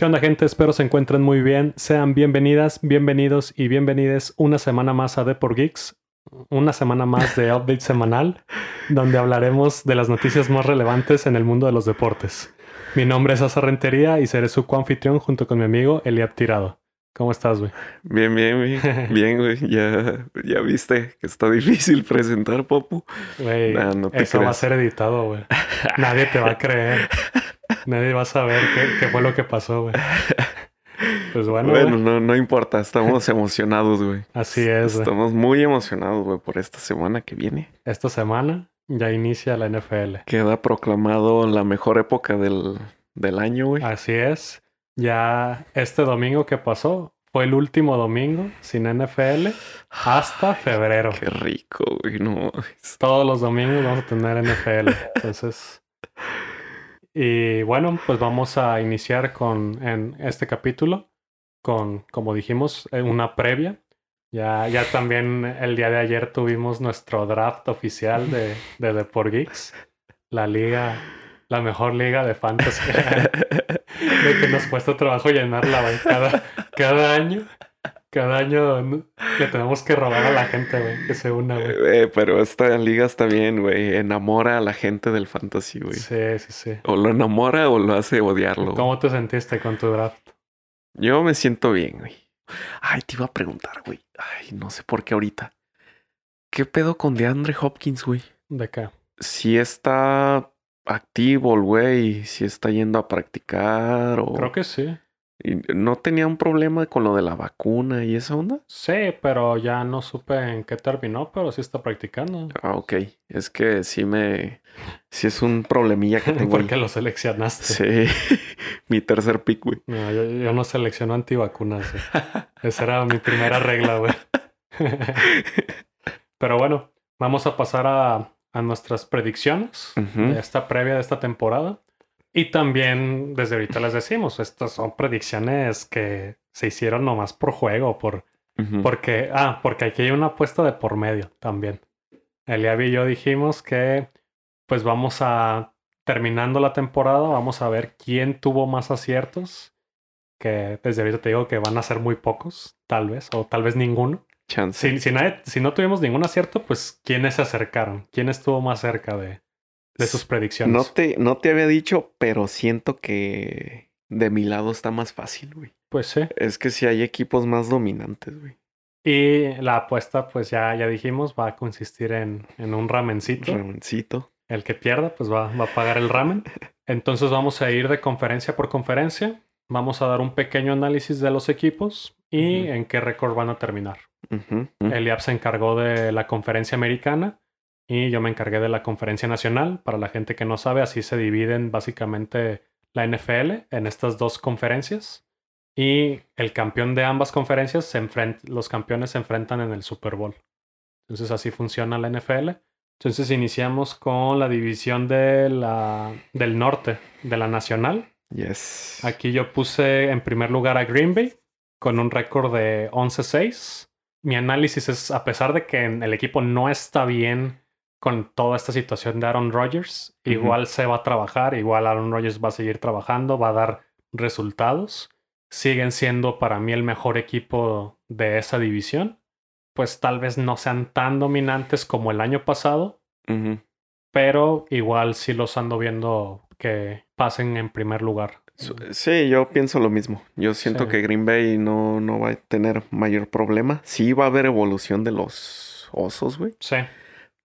¿Qué onda gente? Espero se encuentren muy bien. Sean bienvenidas, bienvenidos y bienvenides una semana más a Deport Geeks. Una semana más de update semanal, donde hablaremos de las noticias más relevantes en el mundo de los deportes. Mi nombre es Asa Rentería y seré su coanfitrión junto con mi amigo Eliab Tirado. ¿Cómo estás, güey? Bien, bien, güey. Bien, güey. Ya, ya viste que está difícil presentar, Popu. Güey, Nah, no eso va a ser editado, güey. Nadie te va a creer. Nadie va a saber qué, qué fue lo que pasó, güey. Pues bueno, Bueno, güey, no, no importa. Estamos emocionados, güey. así es. güey. Estamos muy emocionados, güey, por esta semana que viene. Esta semana ya inicia la NFL. Queda proclamado la mejor época del, del año, güey. Así es. Ya este domingo que pasó fue el último domingo sin NFL hasta febrero. Qué rico, güey. No. Todos los domingos vamos a tener NFL. Entonces. Y bueno, pues vamos a iniciar con en este capítulo con, como dijimos, eh, una previa. Ya, ya también el día de ayer tuvimos nuestro draft oficial de, de Deport Geeks. La liga, la mejor liga de fantasy. de que nos cuesta trabajo llenarla, güey. Cada, cada año, cada año le tenemos que robar a la gente, güey, que se una, güey. Eh, pero esta liga está bien, güey. Enamora a la gente del fantasy, güey. Sí, sí, sí. O lo enamora o lo hace odiarlo. güey. ¿Cómo te sentiste con tu draft? Yo me siento bien, güey. Ay, te iba a preguntar, güey. Ay, no sé por qué ahorita. ¿Qué pedo con DeAndre Hopkins, güey? ¿De qué? Si está activo el güey, si está yendo a practicar o... Creo que sí. Y ¿No tenía un problema con lo de la vacuna y esa onda? Sí, pero ya no supe en qué terminó, pero sí está practicando. Ah, ok. Es que sí me... Sí es un problemilla que tengo ahí. Porque lo seleccionaste. Sí. Mi tercer pick, güey. No, yo, yo no selecciono antivacunas. Esa era mi primera regla, güey. Pero bueno, vamos a pasar a, a nuestras predicciones de esta previa de esta temporada. Y también, desde ahorita les decimos, estas son predicciones que se hicieron nomás por juego, por. Porque, ah, porque aquí hay una apuesta de por medio también. Eliab y yo dijimos que, pues vamos a, terminando la temporada, vamos a ver quién tuvo más aciertos. Que desde ahorita te digo que van a ser muy pocos, tal vez, o tal vez ninguno. Chance. Si, si, nadie- si no tuvimos ningún acierto, pues quiénes se acercaron, quién estuvo más cerca de, de sus predicciones. No te, no te había dicho, pero siento que de mi lado está más fácil, güey. Pues sí. Es que si hay equipos más dominantes, güey. Y la apuesta, pues ya, ya dijimos, va a consistir en, en un ramencito. Ramencito. El que pierda, pues va, va a pagar el ramen. Entonces vamos a ir de conferencia por conferencia. Vamos a dar un pequeño análisis de los equipos y en qué récord van a terminar. Ujú. Eliab se encargó de la conferencia americana y yo me encargué de la conferencia nacional. Para la gente que no sabe, así se dividen básicamente la NFL en estas dos conferencias. Y el campeón de ambas conferencias, se enfrent- los campeones se enfrentan en el Super Bowl. Entonces así funciona la NFL. Entonces iniciamos con la división de la, del norte, de la nacional. Yes. Aquí yo puse en primer lugar a Green Bay con un récord de 11-6. Mi análisis es, a pesar de que el equipo no está bien con toda esta situación de Aaron Rodgers, igual se va a trabajar, igual Aaron Rodgers va a seguir trabajando, va a dar resultados. Siguen siendo para mí el mejor equipo de esa división. Pues tal vez no sean tan dominantes como el año pasado, pero igual sí los ando viendo que pasen en primer lugar. Sí, yo pienso lo mismo. Yo siento Sí. que Green Bay no, no va a tener mayor problema. Sí va a haber evolución de los osos, güey. Sí.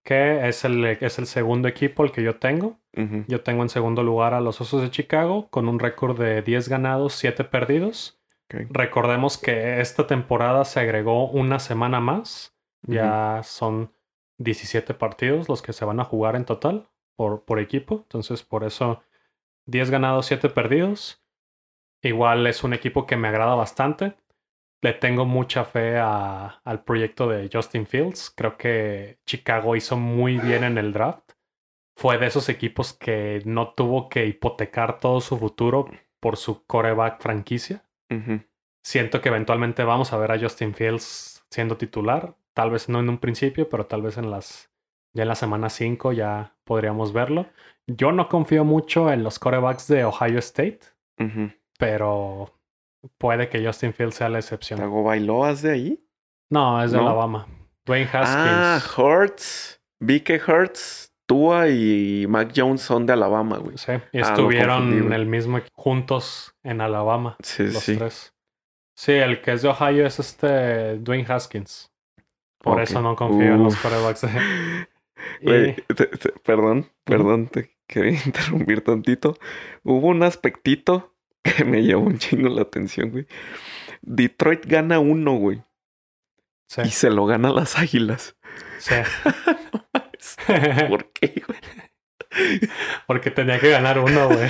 Que es el, es el segundo equipo el que yo tengo. Yo tengo en segundo lugar a los Osos de Chicago con un récord de 10 ganados, 7 perdidos. Recordemos que esta temporada se agregó una semana más. Ya son 17 partidos los que se van a jugar en total por, por equipo. Entonces, por eso 10 ganados, 7 perdidos. Igual es un equipo que me agrada bastante. Le tengo mucha fe a- al proyecto de Justin Fields. Creo que Chicago hizo muy bien en el draft. Fue de esos equipos que no tuvo que hipotecar todo su futuro por su coreback franquicia. Siento que eventualmente vamos a ver a Justin Fields siendo titular. Tal vez no en un principio, pero tal vez en las ya en la semana 5 ya podríamos verlo. Yo no confío mucho en los corebacks de Ohio State. Pero puede que Justin Fields sea la excepción. ¿Tago Bailoas de ahí? No, es de ¿No? Alabama. Dwayne Ah, Haskins. Hurts, BK Hurts, Tua y Mac Jones son de Alabama, güey. sí, y Ah, estuvieron en el mismo juntos en Alabama, Sí, los sí. tres. Sí, el que es de Ohio es este Dwayne Haskins. Por eso no confío en los quarterbacks. Y- te- te- perdón, perdón, te quería interrumpir tantito. Hubo un aspectito que me llamó un chingo la atención, güey. Detroit gana uno, güey. sí, Y se lo gana las águilas. sí. ¿Por qué, güey? Porque tenía que ganar uno, güey.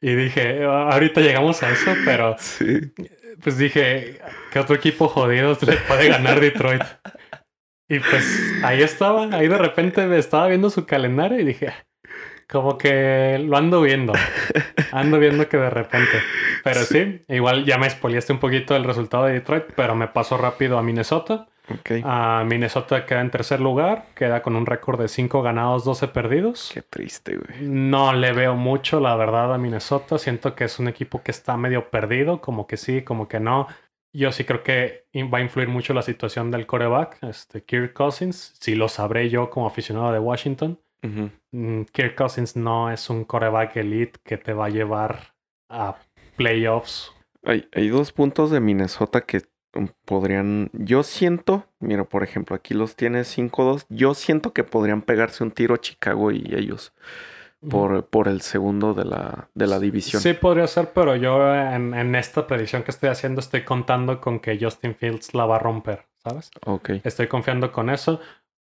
Y dije, "Ah, ahorita llegamos a eso, pero Sí. pues dije, ¿qué otro equipo jodido le puede ganar Detroit? Y pues ahí estaba, ahí de repente me estaba viendo su calendario y dije, como que lo ando viendo. Ando viendo que de repente. Pero sí, igual ya me spoileaste un poquito el resultado de Detroit, pero me pasó rápido a Minnesota. Ok. A Minnesota queda en tercer lugar, queda con un récord de 5 ganados, 12 perdidos. Qué triste, güey. No le veo mucho, la verdad, a Minnesota. Siento que es un equipo que está medio perdido, como que sí, como que no. Yo sí creo que va a influir mucho la situación del coreback, este Kirk Cousins. Sí lo sabré yo como aficionado de Washington. Mm, Kirk Cousins no es un coreback elite que te va a llevar a playoffs. Hay, hay dos puntos de Minnesota que um, podrían. Yo siento, mira, por ejemplo, aquí los tienes 5-2. Yo siento que podrían pegarse un tiro Chicago y ellos por, por el segundo de la, de la división. Sí, podría ser, pero yo en, en esta predicción que estoy haciendo estoy contando con que Justin Fields la va a romper, ¿sabes? Ok. Estoy confiando con eso.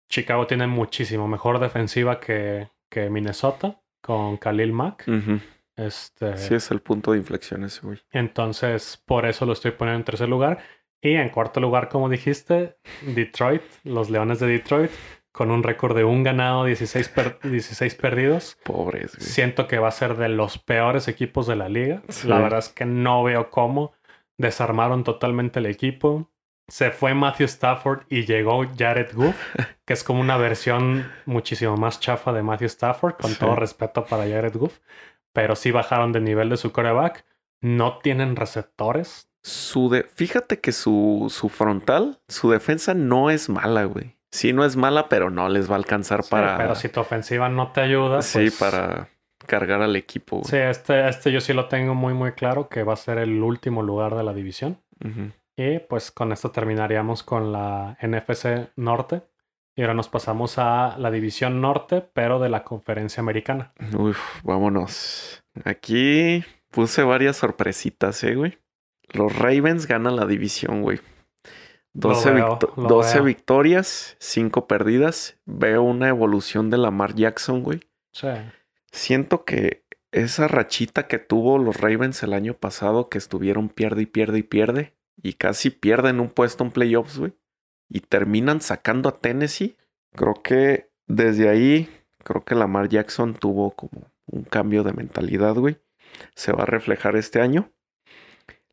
Chicago tiene muchísimo mejor defensiva que, que Minnesota con Khalil Mack. Ujú. Este, Sí, es el punto de inflexión ese, güey. Entonces, por eso lo estoy poniendo en tercer lugar. Y en cuarto lugar, como dijiste, Detroit, los Leones de Detroit, con un récord de un ganado, 16, per- 16 perdidos. Pobres, güey. Siento que va a ser de los peores equipos de la liga. Sí. La verdad es que no veo cómo. Desarmaron totalmente el equipo. Se fue Matthew Stafford y llegó Jared Goff, que es como una versión muchísimo más chafa de Matthew Stafford, con Sí. todo respeto para Jared Goff. Pero sí bajaron de nivel de su coreback. No tienen receptores. Su de... Fíjate que su, su frontal, su defensa no es mala, güey. Sí, no es mala, pero no les va a alcanzar Sí, para. pero si tu ofensiva no te ayuda, sí, pues- para cargar al equipo. Sí, este, este yo sí lo tengo muy, muy claro que va a ser el último lugar de la división. Y pues con esto terminaríamos con la NFC Norte. Y ahora nos pasamos a la división norte, pero de la conferencia americana. Uf, vámonos. Aquí puse varias sorpresitas, eh, güey. Los Ravens ganan la división, güey. 12, veo, victo- lo 12 veo. victorias, 5 perdidas. Veo una evolución de Lamar Jackson, güey. Sí. Siento que esa rachita que tuvo los Ravens el año pasado, que estuvieron pierde y pierde y pierde, y casi pierden un puesto en playoffs, güey, y terminan sacando a Tennessee, creo que desde ahí, creo que Lamar Jackson tuvo como un cambio de mentalidad, güey. Se va a reflejar este año.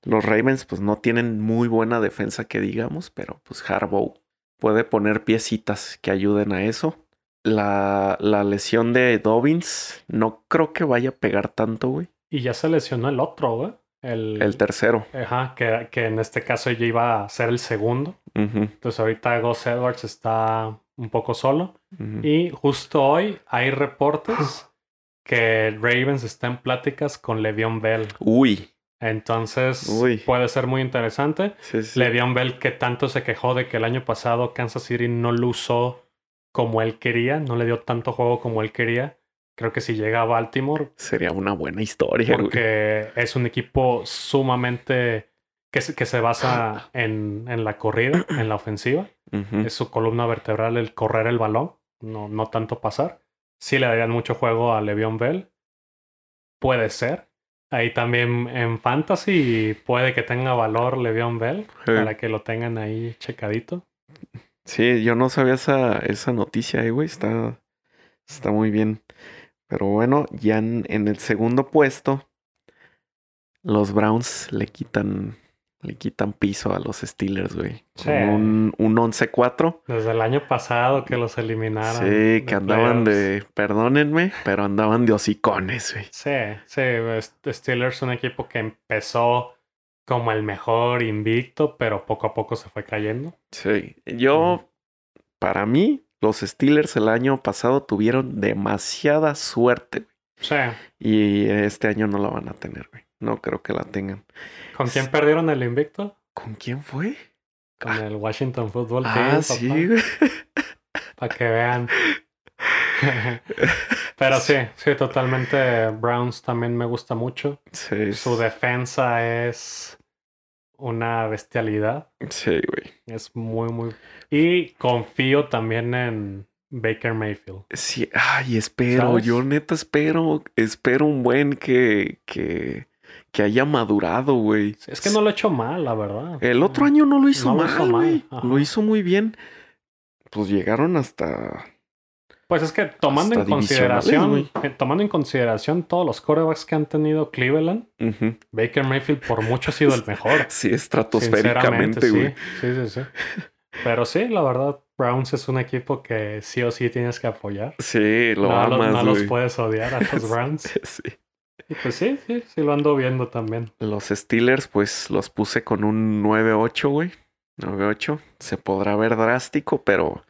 Los Ravens, pues no tienen muy buena defensa que digamos, pero pues Harbaugh puede poner piecitas que ayuden a eso. La, la lesión de Dobbins no creo que vaya a pegar tanto, güey. Y ya se lesionó el otro, güey. El, El tercero. Ajá, que, que en este caso ya iba a ser el segundo. Entonces ahorita Gus Edwards está un poco solo. Y justo hoy hay reportes que Ravens está en pláticas con Le'Veon Bell. Uy. Entonces Uy. puede ser muy interesante. Sí, sí. Le'Veon Bell que tanto se quejó de que el año pasado Kansas City no lo usó como él quería, no le dio tanto juego como él quería. Creo que si llega a Baltimore, Sería una buena historia, güey. porque es un equipo sumamente que se, que se basa en, en la corrida, en la ofensiva. Es su columna vertebral el correr el balón, no, no tanto pasar. Sí le darían mucho juego a Le'Veon Bell. Puede ser. Ahí también en Fantasy puede que tenga valor Le'Veon Bell Sí. para que lo tengan ahí checadito. Sí, yo no sabía esa, esa noticia, eh, güey. Está, está muy bien. Pero bueno, ya en, en el segundo puesto, los Browns le quitan Le quitan piso a los Steelers, güey. Sí. Con un, un 11-4. Desde el año pasado que los eliminaron. Sí, que andaban playoffs. de, perdónenme, pero andaban de hocicones, güey. Sí, sí, es- Steelers un equipo que empezó como el mejor invicto, pero poco a poco se fue cayendo. Sí, yo, para mí, los Steelers el año pasado tuvieron demasiada suerte. güey. Sí. Y este año no la van a tener, güey. No creo que la tengan. ¿Con quién perdieron el invicto? ¿Con quién fue? Con el Washington Football Team. Ah, sí, güey. Para que vean. Pero sí, sí, totalmente. Browns también me gusta mucho. Sí, Su defensa es una bestialidad. sí, güey. Es muy, muy. Y confío también en Baker Mayfield. Sí, ay, espero, ¿Sabes? yo neta espero, espero un buen que, que, que haya madurado, güey. Es que no lo he hecho mal, la verdad. El otro año no lo hizo No lo mal, hizo mal, güey. ajá. Lo hizo muy bien. Pues llegaron hasta... Pues es que tomando en consideración, eh, tomando en consideración todos los quarterbacks que han tenido Cleveland. Baker Mayfield por mucho ha sido el mejor. Sí, estratosféricamente, sí. güey. Sí, sí, sí. Pero sí, la verdad, Browns es un equipo que sí o sí tienes que apoyar. Sí, lo no amas, no los güey. puedes odiar a los Browns. Sí. Y pues sí, sí, sí lo ando viendo también. Los Steelers, pues los puse con un 9-8, güey. 9-8. Se podrá ver drástico, pero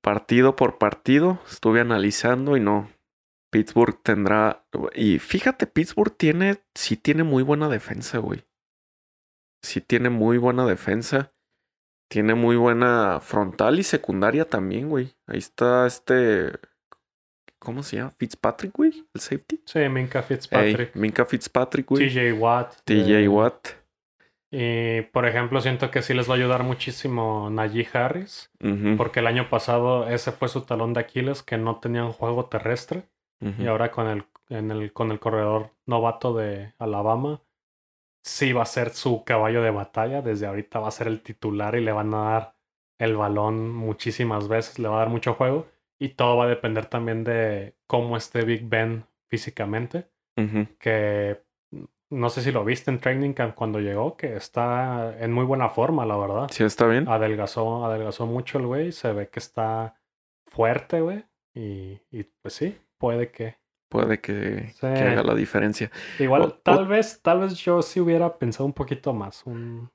partido por partido estuve analizando y no. Pittsburgh tendrá. Y fíjate, Pittsburgh tiene. Sí tiene muy buena defensa, güey. Sí tiene muy buena defensa. Tiene muy buena frontal y secundaria también, güey. Ahí está este. ¿Cómo se llama? Fitzpatrick, güey. El safety. Sí, Minka Ey, Fitzpatrick, Minka Fitzpatrick, güey. TJ Watt. TJ eh, Watt. Y por ejemplo, siento que sí les va a ayudar muchísimo Najee Harris, porque el año pasado ese fue su talón de Aquiles, que no tenían juego terrestre. Y ahora con el, en el, con el corredor novato de Alabama, sí va a ser su caballo de batalla. Desde ahorita va a ser el titular y le van a dar el balón muchísimas veces, le va a dar mucho juego. Y todo va a depender también de cómo esté Big Ben físicamente. Que no sé si lo viste en Training Camp cuando llegó, que está en muy buena forma, la verdad. Sí, está bien. Adelgazó, adelgazó mucho el güey, se ve que está fuerte, güey. Y, y pues sí, puede que. Puede que, Sí. que haga la diferencia. Igual, O- tal o- vez, tal vez yo sí hubiera pensado un poquito más. un-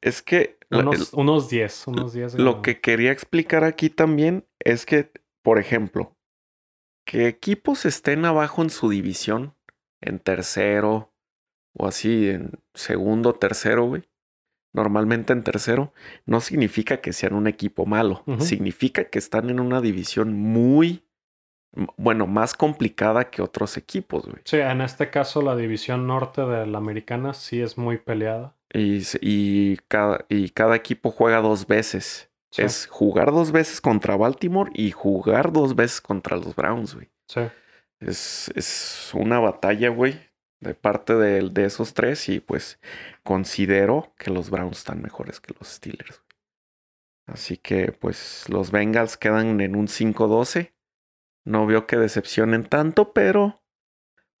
Es que unos, unos 10, unos 10. lo que quería explicar aquí también es que, por ejemplo, que equipos estén abajo en su división, en tercero o así, en segundo, tercero, güey. Normalmente en tercero, no significa que sean un equipo malo. Significa que están en una división muy, bueno, más complicada que otros equipos, güey. Sí, en este caso la división norte de la americana sí es muy peleada. Y, y, cada, y cada equipo juega dos veces. Sí, Es jugar dos veces contra Baltimore y jugar dos veces contra los Browns, güey. sí. Es, es una batalla, güey, de parte de, de esos tres y pues considero que los Browns están mejores que los Steelers. Así que pues los Bengals quedan en un 5-12. No veo que decepcionen tanto, pero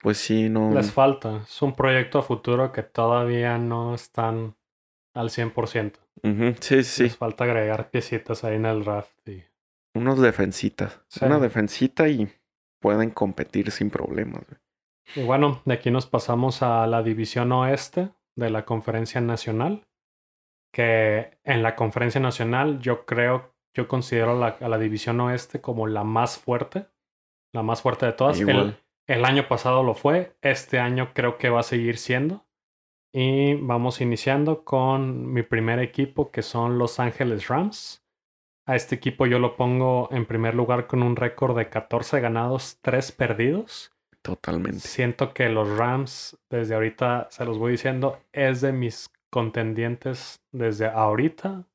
pues sí, no... Les falta. Es un proyecto a futuro que todavía no están al 100%. Ujú, Sí, sí, Les falta agregar piecitas ahí en el draft. Y... Unos defensitas. Sí. Una defensita y pueden competir sin problemas. güey. Y bueno, de aquí nos pasamos a la división oeste de la conferencia nacional. Que en la conferencia nacional yo creo, yo considero la- a la división oeste como la más fuerte. La más fuerte de todas. El. El año pasado lo fue, este año creo que va a seguir siendo. Y vamos iniciando con mi primer equipo, que son Los Ángeles Rams. A este equipo yo lo pongo en primer lugar con un récord de 14 ganados, 3 perdidos. Totalmente. Siento que los Rams, desde ahorita se los voy diciendo, es de mis contendientes desde ahorita,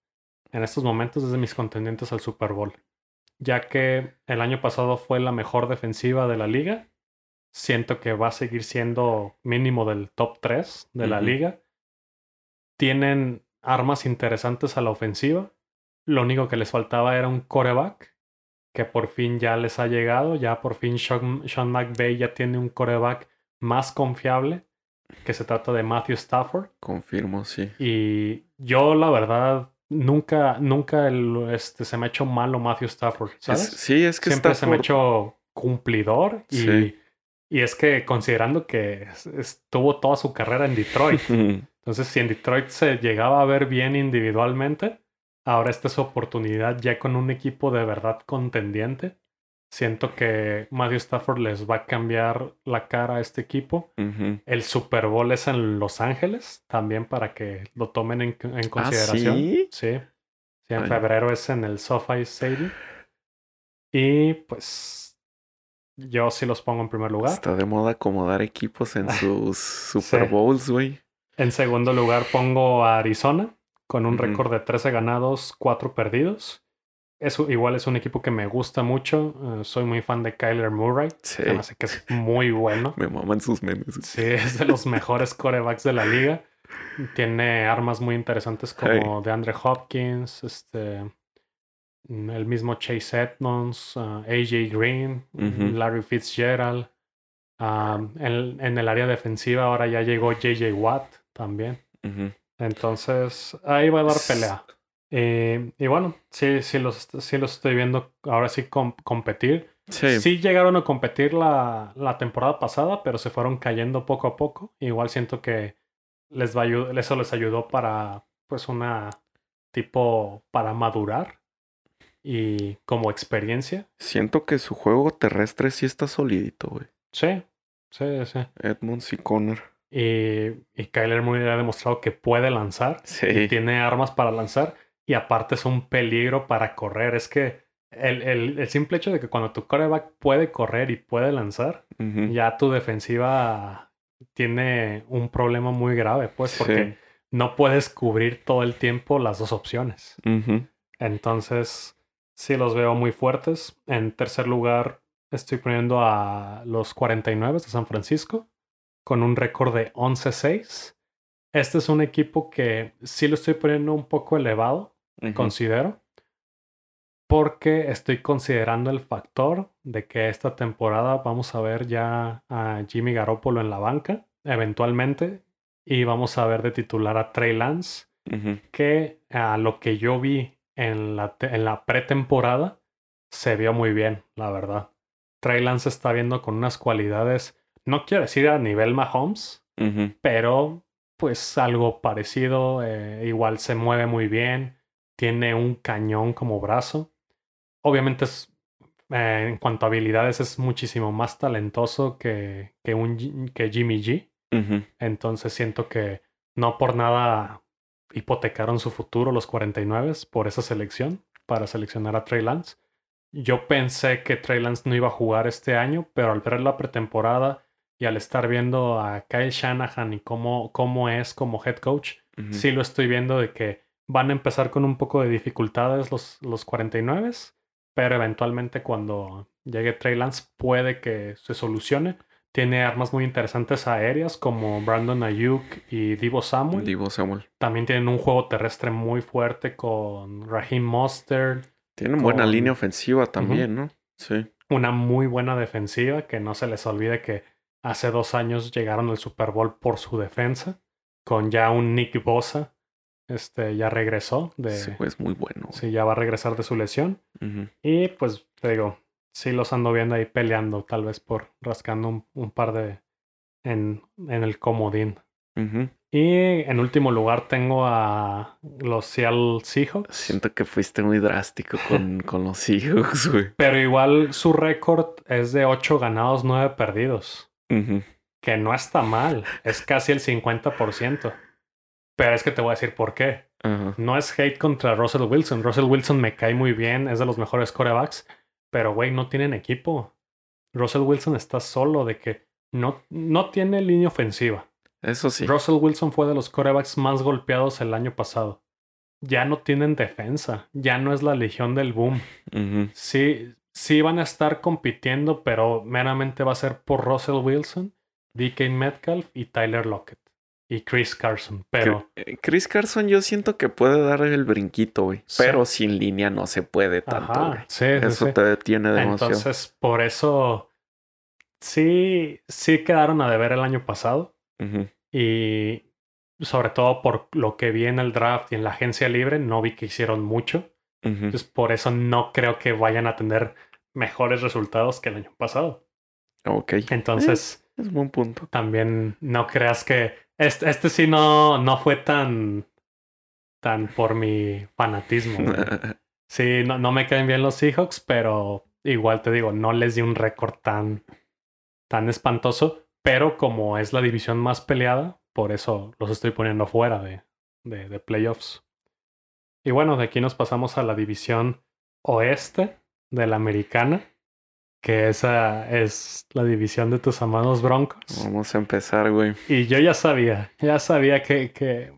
en estos momentos, es de mis contendientes al Super Bowl. Ya que el año pasado fue la mejor defensiva de la liga. Siento que va a seguir siendo mínimo del top 3 de la liga. Tienen armas interesantes a la ofensiva. Lo único que les faltaba era un coreback que por fin ya les ha llegado. Ya por fin Sean, Sean McVay ya tiene un coreback más confiable que se trata de Matthew Stafford. Confirmo, sí. Y yo, la verdad, nunca, nunca el, este, se me ha hecho malo Matthew Stafford, ¿sabes? sí, es que Siempre Stafford... se me ha hecho cumplidor y, Sí. y es que considerando que es- estuvo toda su carrera en Detroit, entonces si en Detroit se llegaba a ver bien individualmente, ahora esta es su oportunidad ya con un equipo de verdad contendiente. Siento que Matthew Stafford les va a cambiar la cara a este equipo. El Super Bowl es en Los Ángeles, también para que lo tomen en, en consideración. ¿Ah, ¿sí? Sí. Sí, en Ay. febrero es en el SoFi Stadium. Y pues yo sí los pongo en primer lugar. Está de moda acomodar equipos en sus Super Sí. Bowls, güey. En segundo lugar pongo a Arizona con un récord de 13 ganados, 4 perdidos. Es, igual es un equipo que me gusta mucho. eh, soy muy fan de Kyler Murray. Sí. Me hace que es muy bueno. Me maman sus memes. Sí, es de los mejores corebacks de la liga. Tiene armas muy interesantes como DeAndre Hopkins, este, mm, el mismo Chase Edmonds, ah, AJ Green, Ujú. Larry Fitzgerald. Ah, en, en el área defensiva ahora ya llegó JJ Watt también. Entonces ahí va a dar pelea. Eh, y bueno, sí, sí los, sí los estoy viendo ahora sí com- competir. Sí. Sí llegaron a competir la, la temporada pasada, pero se fueron cayendo poco a poco. Igual siento que les va a eso les ayudó para, pues, una tipo para madurar y como experiencia. Siento que su juego terrestre sí está solidito, güey. Sí, sí, sí. Edmonds y Connor. Y, y Kyler Murray ha demostrado que puede lanzar. Sí. tiene armas para lanzar y aparte es un peligro para correr. Es que el, el- el simple hecho de que cuando tu coreback puede correr y puede lanzar, ya tu defensiva tiene un problema muy grave, pues, Sí. porque no puedes cubrir todo el tiempo las dos opciones. Entonces, sí los veo muy fuertes. En tercer lugar, estoy poniendo a los 49 de San Francisco con un récord de 11-6. Este es un equipo que sí lo estoy poniendo un poco elevado, considero, porque estoy considerando el factor de que esta temporada vamos a ver ya a Jimmy Garoppolo en la banca, eventualmente, y vamos a ver de titular a Trey Lance que a lo que yo vi en la, en la pretemporada se vio muy bien, la verdad. Trey Lance está viendo con unas cualidades, no quiero decir a nivel Mahomes, pero pues algo parecido, eh, igual se mueve muy bien, tiene un cañón como brazo. Obviamente es, eh, en cuanto a habilidades es muchísimo más talentoso que, que, un, que Jimmy G. Entonces siento que no por nada hipotecaron su futuro los 49 por esa selección, para seleccionar a Trey Lance. Yo pensé que Trey Lance no iba a jugar este año, pero al ver la pretemporada y al estar viendo a Kyle Shanahan y cómo, cómo es como head coach, sí lo estoy viendo de que van a empezar con un poco de dificultades los, los 49, pero eventualmente cuando llegue Trey Lance puede que se solucione. Tiene armas muy interesantes aéreas como Brandon Ayuk y Divo Samuel. Divo Samuel. También tienen un juego terrestre muy fuerte con Raheem Mostert. Tienen buena Con- línea ofensiva también, ¿no? Sí. Una muy buena defensiva que no se les olvide que hace dos años llegaron al Super Bowl por su defensa. Con ya un Nick Bosa. Este ya regresó de. Ese güey es muy bueno. Sí, ya va a regresar de su lesión. Y pues te digo, sí los ando viendo ahí peleando, tal vez por rascando un, un par de en, en el comodín. Y en último lugar tengo a los Seattle Seahawks. Siento que fuiste muy drástico con, con los Seahawks, güey. Pero igual su récord es de 8 ganados, 9 perdidos. Que no está mal. Es casi el 50%. Pero es que te voy a decir por qué. No es hate contra Russell Wilson. Russell Wilson me cae muy bien, es de los mejores corebacks, pero güey, no tienen equipo. Russell Wilson está solo de que no, no tiene línea ofensiva. Eso sí. Russell Wilson fue de los corebacks más golpeados el año pasado. Ya no tienen defensa, ya no es la legión del boom. Sí, sí van a estar compitiendo, pero meramente va a ser por Russell Wilson, DK Metcalf y Tyler Lockett. Y Chris Carson. Pero eh, Chris Carson yo siento que puede dar el brinquito, güey. Sí. Pero sin línea no se puede tanto. Ajá, sí, Eso sí. te detiene demasiado. Entonces, por eso sí, sí quedaron a deber el año pasado. Y sobre todo por lo que vi en el draft y en la agencia libre, no vi que hicieron mucho. Entonces, por eso no creo que vayan a tener mejores resultados que el año pasado. Ok. Entonces, Es buen punto. también no creas que este, este sí no, no fue tan, tan por mi fanatismo. Sí, no, no me caen bien los Seahawks, pero igual te digo, no les di un récord tan, tan espantoso. Pero como es la división más peleada, por eso los estoy poniendo fuera de, de, de playoffs. Y bueno, de aquí nos pasamos a la división oeste de la americana, que esa es la división de tus amados Broncos. Vamos a empezar, güey. Y yo ya sabía, ya sabía que, que...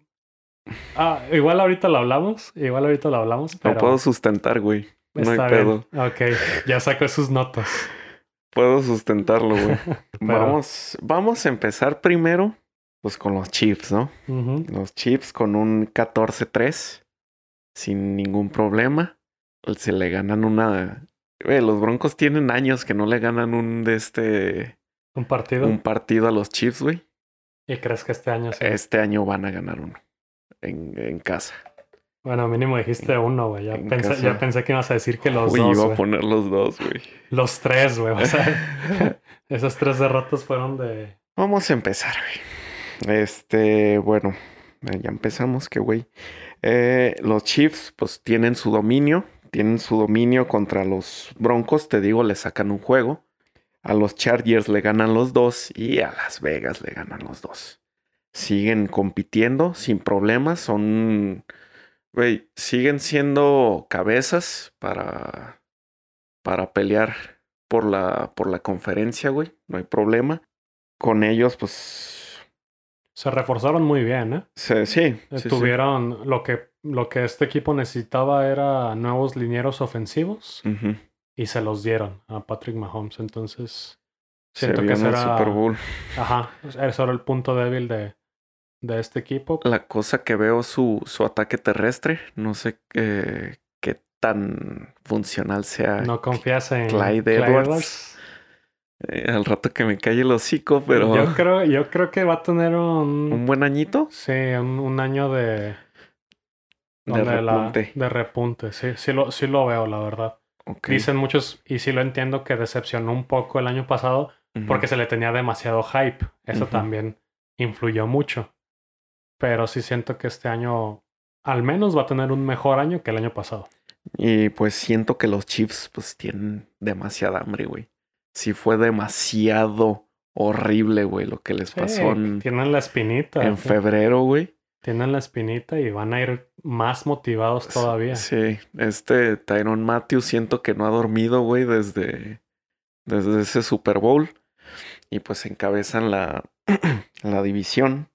Ah, igual ahorita lo hablamos, igual ahorita lo hablamos, pero... Lo puedo sustentar, güey. No hay Está pedo. bien. Ok, ya sacó sus notas. Puedo sustentarlo, güey. Pero- Vamos, vamos a empezar primero, pues con los Chiefs, ¿no? Los Chiefs con un 14-3, sin ningún problema. Se le ganan una. Güey, los Broncos tienen años que no le ganan un de este Un partido. un partido a los Chiefs, güey. ¿Y crees que este año sí? Este año van a ganar uno en, en casa. Bueno, mínimo dijiste uno, güey. Ya ya pensé que ibas a decir que los Uy, dos, iba a poner los dos, güey. Los tres, güey. O sea, esas tres derrotas fueron de... Vamos a empezar, güey. Este, bueno, eh, ya empezamos, que güey. Eh, los Chiefs, pues tienen su dominio. Tienen su dominio contra los Broncos. Te digo, le sacan un juego. A los Chargers le ganan los dos. Y a Las Vegas le ganan los dos. Siguen compitiendo sin problemas. Son. Güey, siguen siendo cabezas para. Para pelear por la, por la conferencia, güey. No hay problema. Con ellos, pues. Se reforzaron muy bien, ¿eh? se- sí, sí, sí. Tuvieron... Lo, que, lo que este equipo necesitaba era nuevos linieros ofensivos. Y se los dieron a Patrick Mahomes. Entonces... Se Siento vio que en el será... Super Bowl. Ajá, eso era el punto débil de, de este equipo. La cosa que veo su, su ataque terrestre, no sé qué, qué tan funcional sea. No confías en Clyde Edwards. Eh, al rato que me calle el hocico, pero Yo creo, yo creo que va a tener un, un buen añito sí, un, un año de, de donde la- repunte. de repunte. Sí, sí lo, sí lo veo, la verdad. Ok. Dicen muchos, y sí lo entiendo, que decepcionó un poco el año pasado porque se le tenía demasiado hype. Eso también influyó mucho. Pero sí siento que este año al menos va a tener un mejor año que el año pasado. Y pues siento que los Chiefs pues tienen demasiada hambre, güey. Sí fue demasiado horrible, güey, lo que les Sí, pasó en, tienen la espinita. en sí. febrero, güey. Tienen la espinita y van a ir más motivados todavía. Sí, este Tyron Matthews siento que no ha dormido, güey, desde, desde ese Super Bowl. Y pues encabezan la, la división.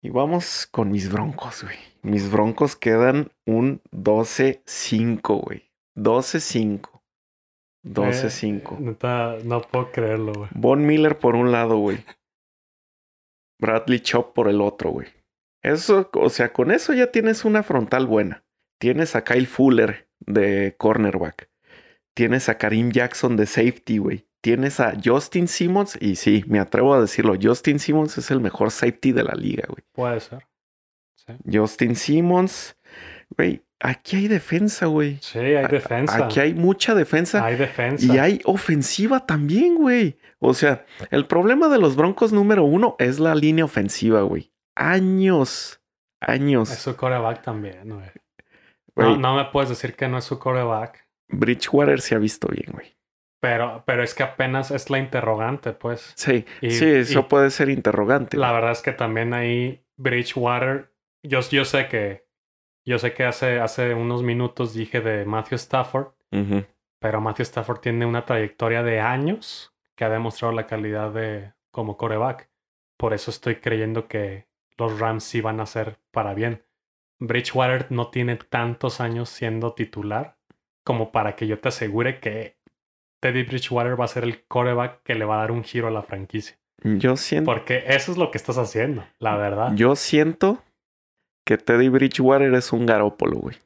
Y vamos con mis broncos, güey. Mis broncos quedan un 12-5, güey. 12-5. 12-5. Eh, neta, no puedo creerlo, güey. Von Miller por un lado, güey. Bradley Chop por el otro, güey. Eso, o sea, con eso ya tienes una frontal buena. Tienes a Kyle Fuller de cornerback. Tienes a Karim Jackson de safety, güey. Tienes a Justin Simmons, y sí, me atrevo a decirlo, Justin Simmons es el mejor safety de la liga, güey. Puede ser. Sí, Justin Simmons, güey, aquí hay defensa, güey. Sí, hay defensa. Aquí hay mucha defensa. Hay defensa. Y hay ofensiva también, güey. O sea, el problema de los Broncos número uno es la línea ofensiva, güey. Años, años. Es su coreback también, güey. No, no me puedes decir que no es su coreback. Bridgewater se ha visto bien, güey. Pero, pero es que apenas es la interrogante, pues. Sí, Y- sí, eso y- puede ser interrogante. La verdad es que también ahí Bridgewater, yo, yo sé que, yo sé que hace, hace unos minutos dije de Matthew Stafford, pero Matthew Stafford tiene una trayectoria de años que ha demostrado la calidad de como coreback. Por eso estoy creyendo que los Rams sí van a ser para bien. Bridgewater no tiene tantos años siendo titular como para que yo te asegure que Teddy Bridgewater va a ser el coreback que le va a dar un giro a la franquicia. Yo siento, Porque eso es lo que estás haciendo, la verdad. yo siento que Teddy Bridgewater es un garópolo, güey.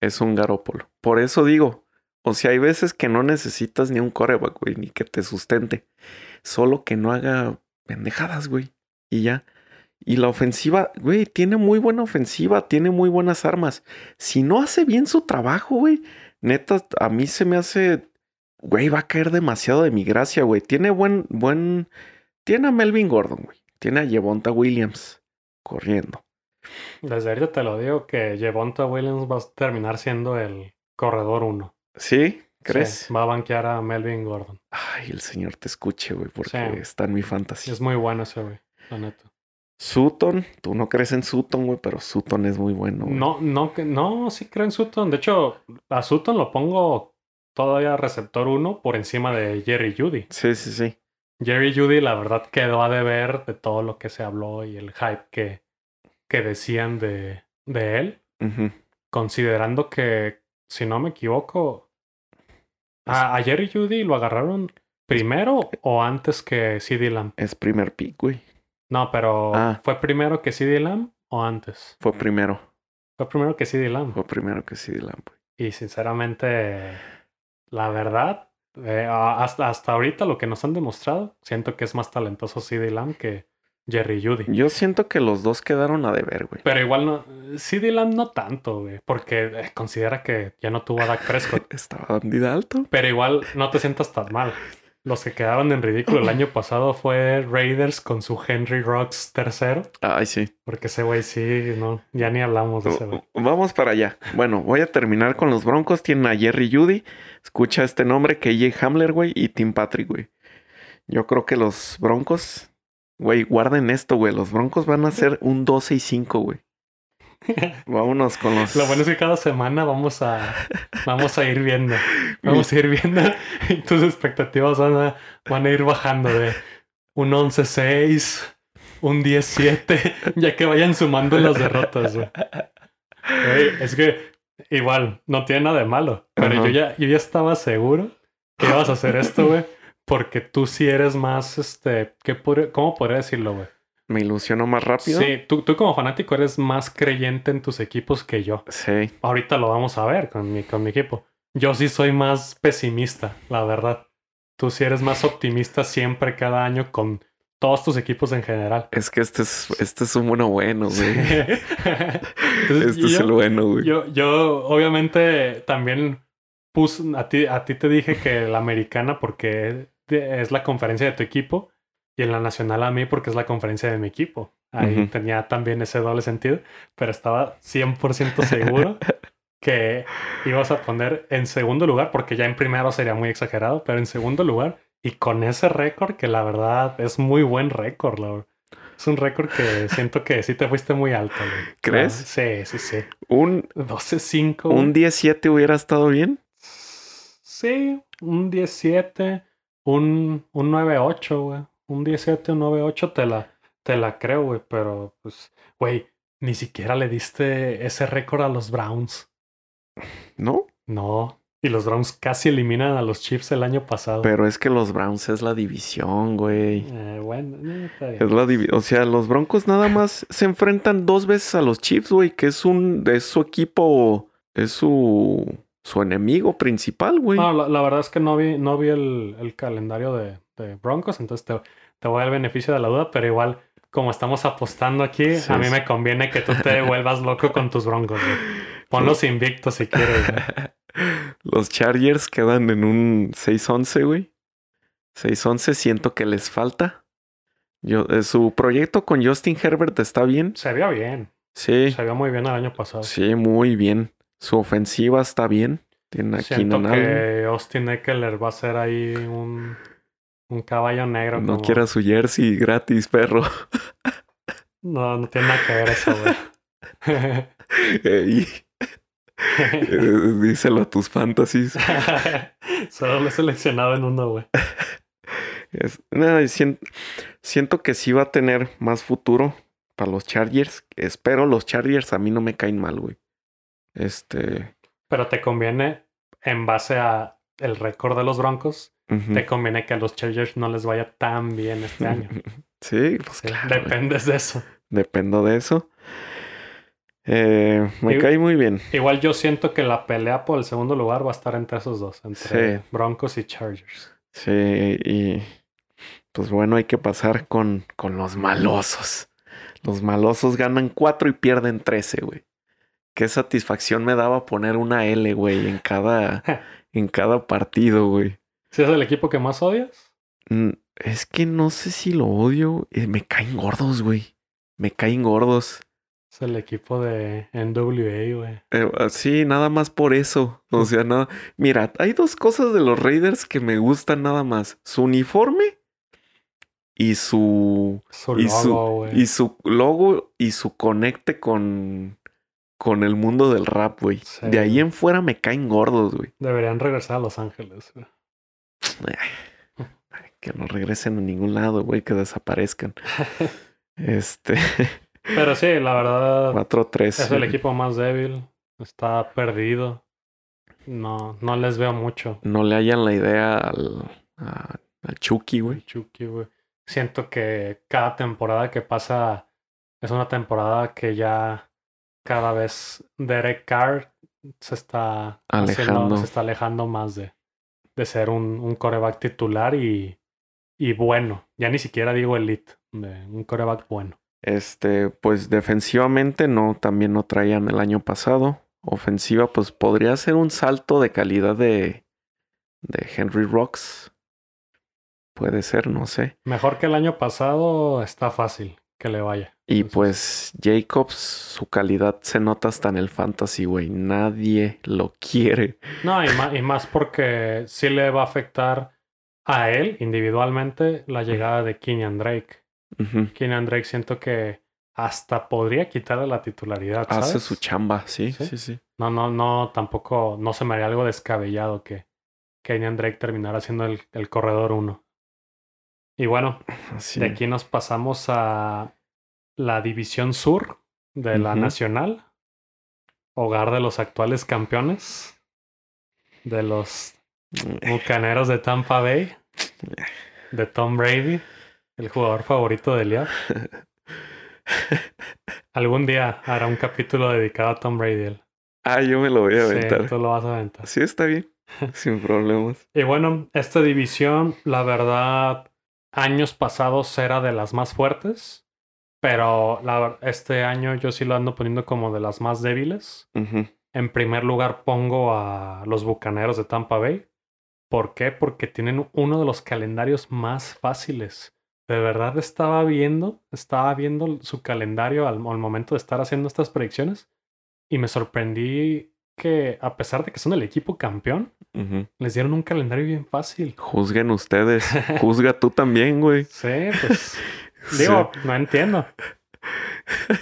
Es un garópolo. Por eso digo, o sea, hay veces que no necesitas ni un coreback, güey, ni que te sustente. Solo que no haga pendejadas, güey. Y ya. Y la ofensiva, güey, tiene muy buena ofensiva, tiene muy buenas armas. Si no hace bien su trabajo, güey, neta, a mí se me hace, güey, va a caer demasiado de mi gracia, güey. Tiene buen, buen, tiene a Melvin Gordon, güey. Tiene a Jevonta Williams corriendo. Desde ahorita te lo digo que Jevonta Williams va a terminar siendo el corredor uno. ¿Sí? ¿Crees? Sí, va a banquear a Melvin Gordon. Ay, el señor te escuche, güey, porque Sí. está en mi fantasy. Es muy bueno ese, güey. La neta. Sutton, tú no crees en Sutton, güey, pero Sutton es muy bueno. güey. No, no, no, sí creo en Sutton. De hecho, a Sutton lo pongo todavía receptor uno por encima de Jerry Judy. Sí, sí, sí. Jerry Judy, la verdad, quedó a deber de todo lo que se habló y el hype que, que decían de, de él. Considerando que, si no me equivoco, a, a Jerry Judy lo agarraron primero o antes que CD Lamb. Es primer pick, güey. No, pero Ah. ¿fue primero que CD Lamb o antes? Fue primero. Fue primero que CD Lamb. Fue primero que sí, Lamb, güey. Y sinceramente, la verdad, eh, hasta, hasta ahorita lo que nos han demostrado, siento que es más talentoso CD Lamb que Jerry Judy. Yo siento que los dos quedaron a deber, güey. Pero igual no, CD Lamb no tanto, güey, porque eh, considera que ya no tuvo a Dak Prescott. Estaba Andy Dalton. Pero igual no te sientas tan mal. Los que quedaron en ridículo el año pasado fue Raiders con su Henry Rocks tercero. Ay, sí. Porque ese güey sí, no, ya ni hablamos de ese güey. Vamos para allá. Bueno, voy a terminar con los Broncos. Tienen a Jerry Judy. Escucha este nombre, KJ Hamler, güey, y Tim Patrick, güey. Yo creo que los Broncos, güey, guarden esto, güey. Los Broncos van a ser un 12 y 5, güey. Vámonos con los. Lo bueno es que cada semana vamos a, vamos a ir viendo. Vamos a ir viendo y tus expectativas van a, van a ir bajando de un 11-6, un 10-7, ya que vayan sumando las derrotas. güey. Güey, es que igual, no tiene nada de malo, pero Ajá. yo ya, yo ya estaba seguro que ibas a hacer esto, güey, porque tú sí eres más, este, ¿qué podría- ¿cómo podría decirlo, güey? Me ilusiono más rápido. Sí, tú, tú como fanático eres más creyente en tus equipos que yo. Sí. Ahorita lo vamos a ver con mi, con mi equipo. Yo sí soy más pesimista, la verdad. Tú sí eres más optimista siempre, cada año, con todos tus equipos en general. Es que este es, este es un bueno bueno, güey. Entonces, Este es el bueno, güey. yo, yo, obviamente, también puse a ti, a ti te dije que la americana, porque es la conferencia de tu equipo, y en la nacional a mí, porque es la conferencia de mi equipo. Ahí tenía también ese doble sentido, pero estaba 100% seguro que ibas a poner en segundo lugar, porque ya en primero sería muy exagerado, pero en segundo lugar, y con ese récord, que la verdad es muy buen récord. Es un récord que siento que sí te fuiste muy alto. güey. ¿Crees? Sí, sí, sí. Un, 12-5. un 17 hubiera estado bien. Sí, un 17, un, un 9-8, güey. Un 17, un 9-8 te la, te la creo, güey. Pero, pues, güey, ni siquiera le diste ese récord a los Browns. ¿No? No. Y los Browns casi eliminan a los Chiefs el año pasado. Pero es que los Browns es la división, güey. Eh, bueno, eh, está bien. Es la divi- o sea, los Broncos nada más se enfrentan dos veces a los Chiefs, güey, que es un es su equipo, es su su enemigo principal, güey. No, la, la verdad es que no vi, no vi el, el calendario de, de Broncos, entonces te, te voy a dar el beneficio de la duda, pero igual, como estamos apostando aquí, Sí, a mí sí. me conviene que tú te vuelvas loco con tus Broncos. güey. Ponlos invictos si quieres. güey. Los Chargers quedan en un 6-11, güey. 6-11 siento que les falta. Yo, eh, su proyecto con Justin Herbert está bien. Se vio bien, Sí, se vio muy bien el año pasado. sí, muy bien. Su ofensiva está bien. Tiene a Siento Keenan Allen. que Austin Eckler va a ser ahí un, un caballo negro. No como- quiera su jersey gratis, perro. No, no tiene nada que ver eso, güey. Ey, eh, díselo a tus fantasies. Solo lo he seleccionado en uno, güey. Es- no, y sien- siento que sí va a tener más futuro para los Chargers. Espero los Chargers a mí no me caen mal, güey. Este. Pero te conviene, en base a el récord de los Broncos, te conviene que a los Chargers no les vaya tan bien este año. Sí, pues Sí, claro. Dependes de eso. Dependo de eso. Eh, me Y- cae muy bien. Igual yo siento que la pelea por el segundo lugar va a estar entre esos dos, entre Sí. Broncos y Chargers. Sí, y Pues bueno, hay que pasar con, con los malosos. Los malosos ganan 4 y pierden 13, güey. Qué satisfacción me daba poner una L, güey, en cada, en cada partido, güey. ¿Si es el equipo que más odias? Mm, Es que no sé si lo odio. eh, Me caen gordos, güey. Me caen gordos. Es el equipo de NWA, güey. Eh, sí, nada más por eso. O sea, no. Mira, hay dos cosas de los Raiders que me gustan nada más: su uniforme y su. Su Y su- logo. Y su logo y su conecte con. Con el mundo del rap, güey. Sí. De ahí en fuera me caen gordos, güey. Deberían regresar a Los Ángeles. güey. Que no regresen a ningún lado, güey, que desaparezcan. Este, Pero sí, la verdad, 4-3. es el equipo más débil. Está perdido. No, no les veo mucho. No le hayan la idea al, a- al Chucky, güey. Chucky, güey. Siento que cada temporada que pasa es una temporada que ya cada vez Derek Carr se está haciendo- Alejando. se está alejando más de, de ser un, un coreback titular y, y bueno. Ya ni siquiera digo elite, de un coreback bueno. Este, pues defensivamente no, también no traían el año pasado. Ofensiva, pues podría ser un salto de calidad de, de Henry Rocks. Puede ser, no sé. Mejor que el año pasado, está fácil que le vaya. Y Entonces- pues Jacobs, su calidad se nota hasta en el fantasy, güey. Nadie lo quiere. No, y más, y más porque sí le va a afectar a él individualmente la llegada de Kenyan Drake. Ujú. Kenyan Drake siento que hasta podría quitarle la titularidad. Hace su chamba, sí, ¿Sí? sí, sí. No, no, no, tampoco, no se me haría algo descabellado que Kenyan Drake terminara siendo el, el corredor uno. Y bueno, Así. de aquí nos pasamos a la división sur de la. Nacional, hogar de los actuales campeones, de los Bucaneros de Tampa Bay, de Tom Brady, el jugador favorito de Liab. Algún día hará un capítulo dedicado a Tom Brady. Ah, yo me lo voy a Sí, aventar. tú lo vas a aventar. Sí, está bien. Sin problemas. Y bueno, esta división, la verdad, años pasados era de las más fuertes, pero la este año yo sí lo ando poniendo como de las más débiles. Ujú. En primer lugar pongo a los Bucaneros de Tampa Bay. ¿Por qué? Porque tienen uno de los calendarios más fáciles. De verdad estaba viendo, estaba viendo su calendario al, al momento de estar haciendo estas predicciones y me sorprendí que a pesar de que son el equipo campeón, les dieron un calendario bien fácil. Juzguen ustedes. Juzga tú también, güey. Sí, pues digo, no entiendo.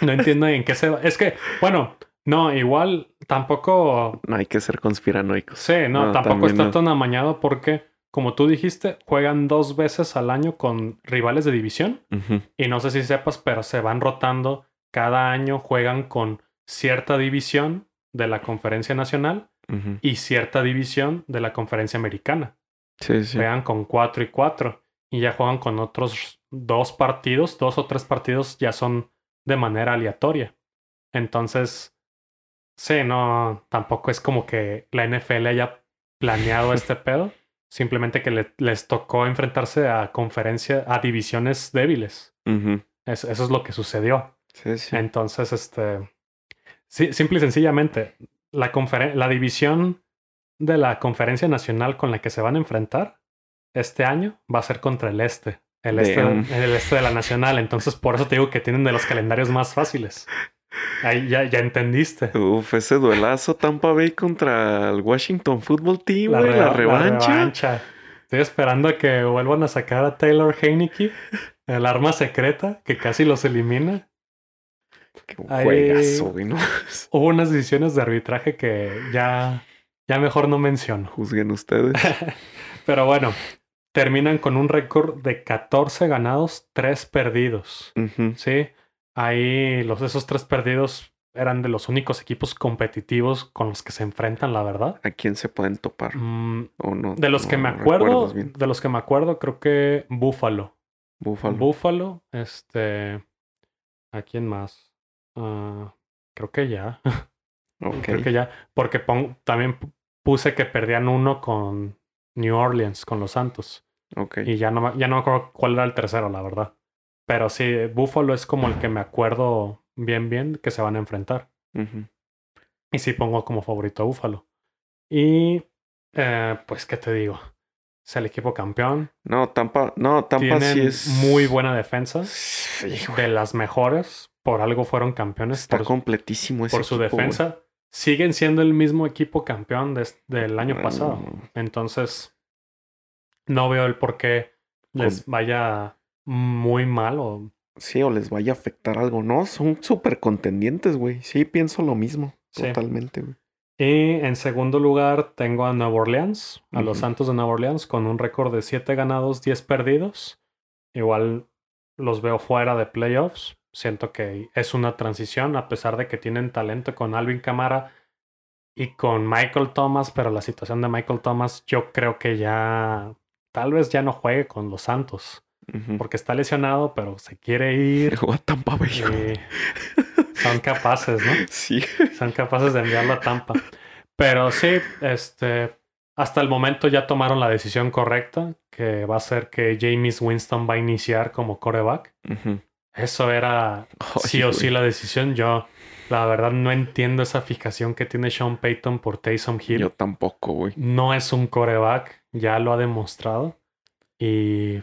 No entiendo en qué se va. Es que, bueno, no, igual tampoco No hay que ser conspiranoicos. Sí, no, No, tampoco está no. tan amañado porque, como tú dijiste, juegan dos veces al año con rivales de división. Y no sé si sepas, pero se van rotando. Cada año juegan con cierta división de la conferencia nacional y cierta división de la conferencia americana. Sí, sí. Juegan con cuatro y cuatro. Y ya juegan con otros dos partidos, dos o tres partidos ya son de manera aleatoria. Entonces, sí, no, tampoco es como que la NFL haya planeado este pedo. Simplemente que le- les tocó enfrentarse a conferencia, a divisiones débiles. Es- eso es lo que sucedió. Sí, sí. Entonces, este, sí, simple y sencillamente, la, la división de la conferencia nacional con la que se van a enfrentar este año va a ser contra el este, el este, el este de la nacional. Entonces, por eso te digo que tienen de los calendarios más fáciles. Ahí ya, ya entendiste. Uf, ese duelazo Tampa Bay contra el Washington Football Team. La, reba- revancha. revancha. Estoy esperando a que vuelvan a sacar a Taylor Heineke, el arma secreta que casi los elimina. Qué juegazo, güey. ¿no? Hubo unas decisiones de arbitraje que ya, ya mejor no menciono. Juzguen ustedes. Pero bueno, terminan con un récord de 14 ganados, 3 perdidos. Sí, ahí los, esos 3 perdidos eran de los únicos equipos competitivos con los que se enfrentan, la verdad. ¿A quién se pueden topar? Mm, ¿O no? de los que me acuerdo, de los que me acuerdo, creo que Buffalo. Buffalo. Buffalo, este. ¿A quién más? Ah, creo que ya. Creo que ya. Porque pon- también pu- puse que perdían uno con New Orleans, con los Santos. Y ya no, me- ya no me acuerdo cuál era el tercero, la verdad. Pero sí, Buffalo es como el que me acuerdo bien, bien que se van a enfrentar. Y sí pongo como favorito a Buffalo. Y eh, pues, ¿qué te digo? Es el equipo campeón. No, Tampa, no, Tampa Tienen sí es. muy buena defensa. Sí. De las mejores. Por algo fueron campeones. Está por, completísimo ese por su equipo, defensa. Siguen siendo el mismo equipo campeón del año No, pasado. no, no. Entonces, no veo el por qué les vaya muy mal o Sí, o les vaya a afectar algo. No, son súper contendientes, güey. Sí, pienso lo mismo. Sí. Totalmente, güey. Y en segundo lugar tengo a Nueva Orleans, a los. Santos de Nueva Orleans, con un récord de 7 ganados, 10 perdidos. Igual los veo fuera de playoffs. Siento que es una transición, a pesar de que tienen talento con Alvin Camara y con Michael Thomas, pero la situación de Michael Thomas yo creo que ya tal vez ya no juegue con los Santos, porque está lesionado, pero se quiere ir. A Tampa y son capaces, ¿no? Sí. son capaces de enviarlo a Tampa. Pero sí, este, hasta el momento ya tomaron la decisión correcta, que va a ser que James Winston va a iniciar como coreback. Ujú. Eso era sí o sí la decisión. Yo, la verdad, no entiendo esa fijación que tiene Sean Payton por Taysom Hill. Yo tampoco, güey. No es un coreback, ya lo ha demostrado. Y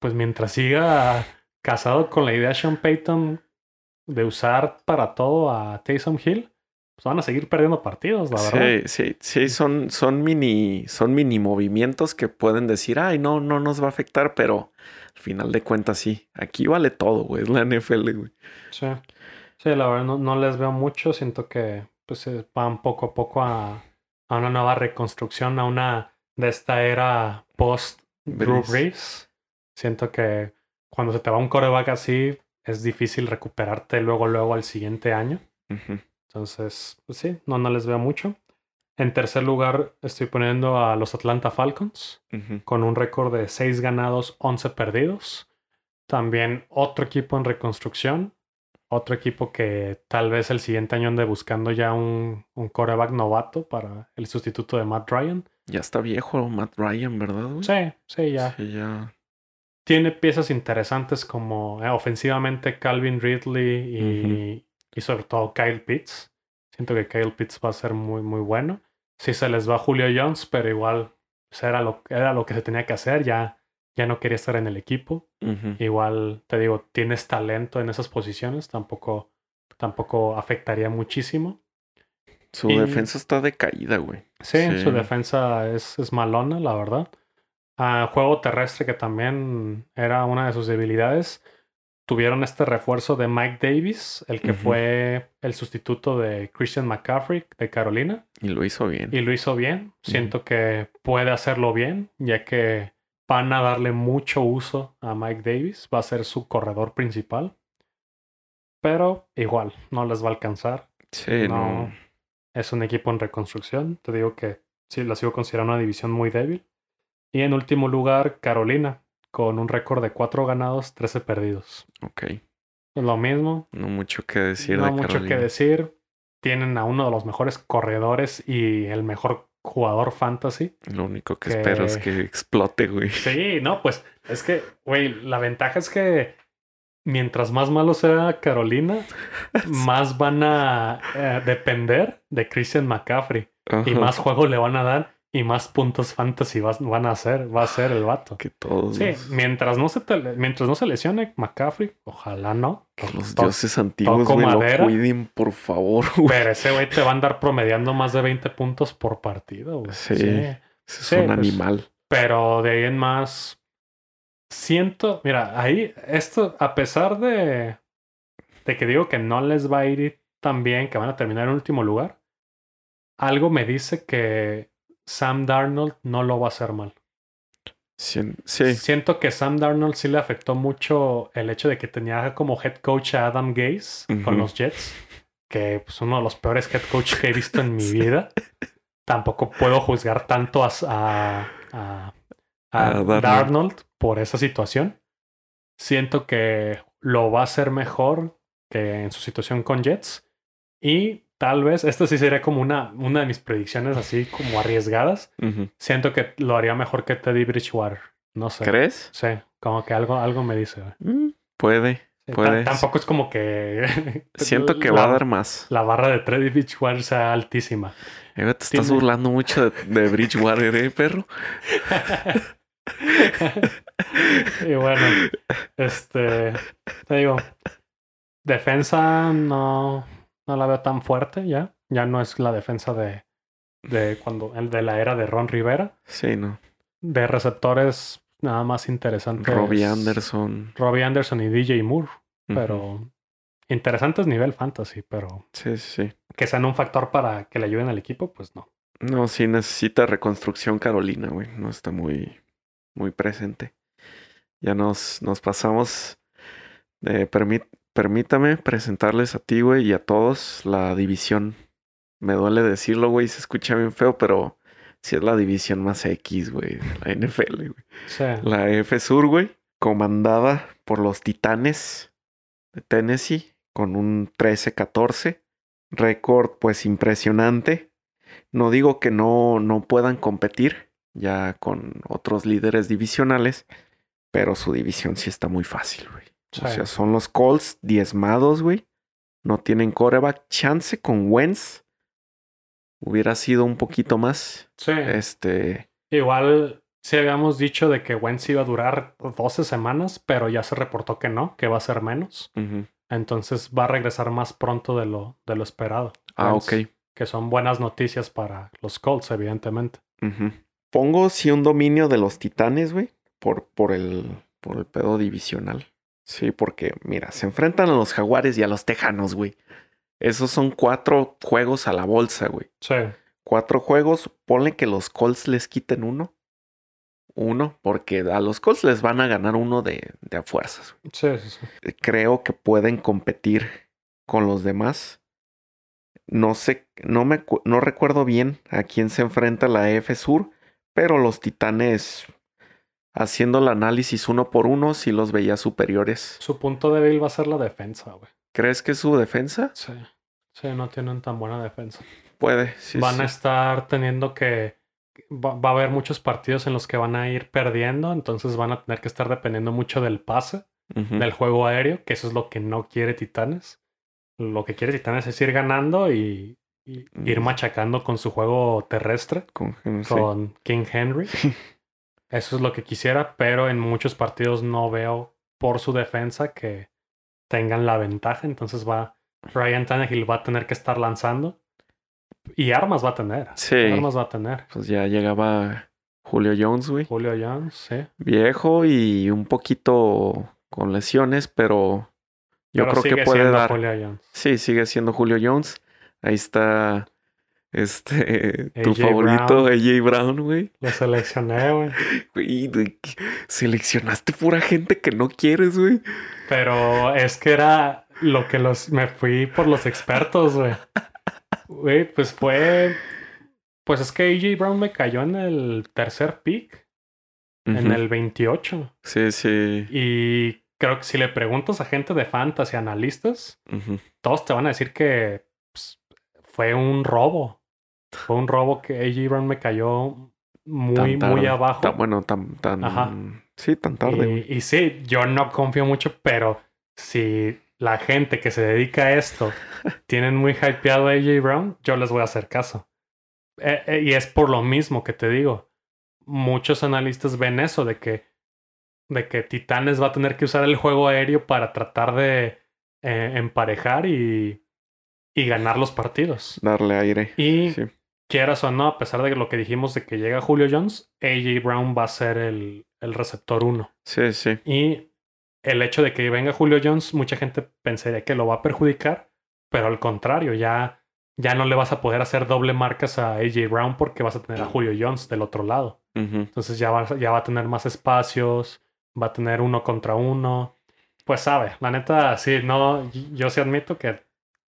pues mientras siga casado con la idea Sean Payton de usar para todo a Taysom Hill, pues van a seguir perdiendo partidos, la verdad. Sí, sí, sí, son, son mini, son mini movimientos que pueden decir, ay, no, no nos va a afectar, pero al final de cuentas sí. Aquí vale todo, güey. Es la NFL, güey. Sí, Sí, la verdad no, no les veo mucho. Siento que pues eh, van poco a poco a, a una nueva reconstrucción, a una de esta era post Drew Brees. Siento que cuando se te va un coreback así, es difícil recuperarte luego, luego al siguiente año. Entonces, pues sí, no, no les veo mucho. En tercer lugar, estoy poniendo a los Atlanta Falcons con un récord de 6 ganados, 11 perdidos. También otro equipo en reconstrucción. Otro equipo que tal vez el siguiente año ande buscando ya un, un coreback novato para el sustituto de Matt Ryan. Ya está viejo Matt Ryan, ¿verdad, güey? Sí, sí, ya. Sí, ya. Tiene piezas interesantes como eh, ofensivamente Calvin Ridley y, y sobre todo Kyle Pitts. Siento que Kyle Pitts va a ser muy, muy bueno. Sí se les va Julio Jones, pero igual pues, era, lo, era lo que se tenía que hacer. Ya, ya no quería estar en el equipo. Igual te digo, tienes talento en esas posiciones, tampoco, tampoco afectaría muchísimo. Su y- defensa está decaída, güey. Sí, Sí. su defensa es, es malona, la verdad. Ah, juego terrestre, que también era una de sus debilidades. Tuvieron este refuerzo de Mike Davis, el que fue el sustituto de Christian McCaffrey de Carolina, Y lo hizo bien. y lo hizo bien. Siento que puede hacerlo bien, ya que van a darle mucho uso a Mike Davis, va a ser su corredor principal. Pero igual, no les va a alcanzar. Sí, no. no. Es un equipo en reconstrucción. Te digo que sí, la sigo considerando una división muy débil. Y en último lugar, Carolina, con un récord de 4 ganados, 13 perdidos. Ok. Lo mismo. No mucho que decir no de mucho Carolina. que decir. Tienen a uno de los mejores corredores y el mejor jugador fantasy. Lo único que, que- espero es que explote, güey. Sí, no, pues es que, güey, la ventaja es que mientras más malo sea Carolina, más van a eh, depender de Christian McCaffrey. y más juego le van a dar y más puntos fantasy vas- van a hacer, va a ser el vato. Que todos Sí, los, mientras no se te- mientras no se lesione McCaffrey, ojalá no. que los To- dioses antiguos, lo cuiden, por favor, güey. Pero ese güey te va a andar promediando más de 20 puntos por partido, güey. Sí. Sí. Ese Es Sí, un pues, animal. Pero de ahí en más, siento, mira, ahí, esto, a pesar de, de que digo que no les va a ir tan bien, que van a terminar en último lugar, algo me dice que Sam Darnold no lo va a hacer mal. Sí, Siento que Sam Darnold sí le afectó mucho el hecho de que tenía como head coach a Adam Gaze con los Jets, que es uno de los peores head coach que he visto en mi vida. Tampoco puedo juzgar tanto a, a, a- a A Darnold. Darnold por esa situación. Siento que lo va a hacer mejor que en su situación con Jets. Y tal vez, esto sí sería como una, una de mis predicciones así como arriesgadas. Siento que lo haría mejor que Teddy Bridgewater. No sé. ¿Crees? Sí, como que algo, algo me dice. Mm, puede. Sí, Puede. ta- Tampoco es como que. Siento que la- va a dar más. La barra de Teddy Bridgewater sea altísima. Eh, te estás Tiene- burlando mucho de, de Bridgewater, ¿eh, perro? y bueno, este. Te digo. Defensa no, no la veo tan fuerte ya. Ya no es la defensa de, de cuando el de la era de Ron Rivera. Sí, no. De receptores nada más interesantes. Robbie Anderson. Robbie Anderson y DJ Moore. Ujú. Pero interesantes nivel fantasy, pero Sí, sí, sí. que sean un factor para que le ayuden al equipo, pues no. No, sí necesita reconstrucción Carolina, güey. No está muy, muy presente. Ya nos, nos pasamos. de permí- permítame presentarles a ti, güey, y a todos la división. Me duele decirlo, güey, se escucha bien feo, pero sí es la división más X, güey, la NFL, güey. Sí. La F Sur, güey, comandada por los Titanes de Tennessee con un 13-14. Récord, pues, impresionante. No digo que no, no puedan competir ya con otros líderes divisionales, pero su división sí está muy fácil, güey. Sí. O sea, son los Colts diezmados, güey. No tienen coreback. Chance con Wentz. Hubiera sido un poquito más. Sí. Este. Igual sí habíamos dicho de que Wentz iba a durar 12 semanas, pero ya se reportó que no, que va a ser menos. Entonces va a regresar más pronto de lo, de lo esperado. Ah, Wentz, ok. Que son buenas noticias para los Colts, evidentemente. Pongo sí un dominio de los titanes, güey. Por, por, el, por el pedo divisional. Sí, porque, mira, se enfrentan a los jaguares y a los tejanos, güey. Esos son cuatro juegos a la bolsa, güey. Sí. Cuatro juegos, ponle que los Colts les quiten uno. Uno, porque a los Colts les van a ganar uno de, de a fuerzas. Sí, sí, sí. Creo que pueden competir con los demás. No sé, no me no recuerdo bien a quién se enfrenta la F Sur, pero los Titanes, haciendo el análisis uno por uno, sí los veía superiores. Su punto débil va a ser la defensa, güey. ¿Crees que es su defensa? Sí. Sí, no tienen tan buena defensa. Puede, sí. van sí. a estar teniendo que. Va, va a haber muchos partidos en los que van a ir perdiendo, entonces van a tener que estar dependiendo mucho del pase, del juego aéreo, que eso es lo que no quiere Titanes. Lo que quiere Titanes es ir ganando y, y ir Mm. machacando con su juego terrestre, Con- sí. con King Henry. Eso es lo que quisiera, pero en muchos partidos no veo por su defensa que tengan la ventaja. Entonces va Ryan Tannehill va a tener que estar lanzando y armas va a tener. Sí. Armas va a tener. Pues ya llegaba Julio Jones, güey. Julio Jones, sí. Viejo y un poquito con lesiones, pero yo Pero creo que puede siendo dar. Julio Jones. Sí, sigue siendo Julio Jones. Ahí está este tu favorito, Brown. AJ Brown, güey. Lo seleccioné, güey. Seleccionaste pura gente que no quieres, güey. Pero es que era lo que los me fui por los expertos, güey. Güey, pues fue. Pues es que AJ Brown me cayó en el tercer pick, en el 28. Sí, sí. Y creo que si le preguntas a gente de fantasy, analistas, todos te van a decir que pues, fue un robo. Fue un robo que AJ Brown me cayó muy, muy abajo. Tan- bueno, tan, tan. Ajá. Sí, tan tarde, y sí, yo no confío mucho, pero si la gente que se dedica a esto tienen muy hypeado a AJ Brown, yo les voy a hacer caso. Eh, eh, y es por lo mismo que te digo. Muchos analistas ven eso de que, de que Titanes va a tener que usar el juego aéreo para tratar de eh, emparejar y, y ganar los partidos. Darle aire. Y Sí. Quieras o no, a pesar de lo que dijimos de que llega Julio Jones, AJ Brown va a ser el, el receptor uno. Sí, sí. Y el hecho de que venga Julio Jones, mucha gente pensaría que lo va a perjudicar, pero al contrario, ya, ya no le vas a poder hacer doble marcas a AJ Brown porque vas a tener a Julio Jones del otro lado. Entonces ya va, ya va a tener más espacios, va a tener uno contra uno. Pues sabe, la neta, sí, no, yo sí admito que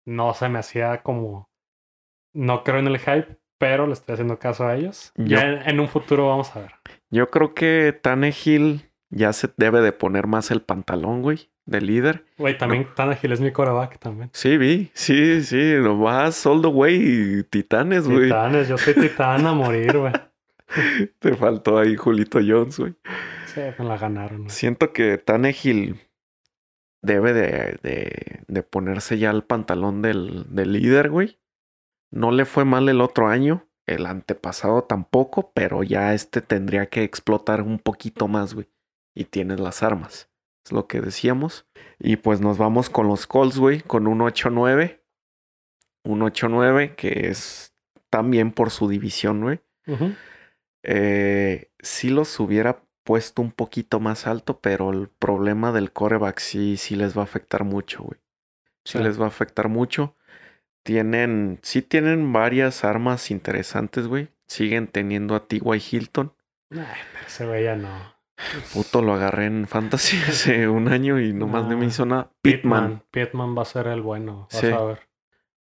no se me hacía como, no creo en el hype, pero le estoy haciendo caso a ellos. Yo- Ya en, en un futuro vamos a ver. Yo creo que Tannehill ya se debe de poner más el pantalón, güey, de líder. Güey, también Tannehill es mi coreback también. Sí, vi. Sí, sí. Nomás all the way. Titanes, güey. Titanes, yo soy titán a morir, güey. Te faltó ahí Julito Jones, güey. Sí, me la ganaron. Siento que Tannehill debe de, de, de ponerse ya el pantalón del, del líder, güey. No le fue mal el otro año, el antepasado tampoco, pero ya este tendría que explotar un poquito más, güey. Y tienes las armas. Es lo que decíamos. Y pues nos vamos con los Colts, güey, con un 8-9. Un 8-9 que es también por su división, güey. Ujú. Eh, sí los hubiera puesto un poquito más alto, pero el problema del coreback sí, sí les va a afectar mucho, güey. Sí Sí. les va a afectar mucho. Tienen, sí tienen varias armas interesantes, güey. Siguen teniendo a T.Y. Hilton. Ay, ese güey ya no. Puto, lo agarré en Fantasy hace un año y nomás no me Ah, hizo nada. Pittman. Pittman va a ser el bueno. Vas Sí. a ver.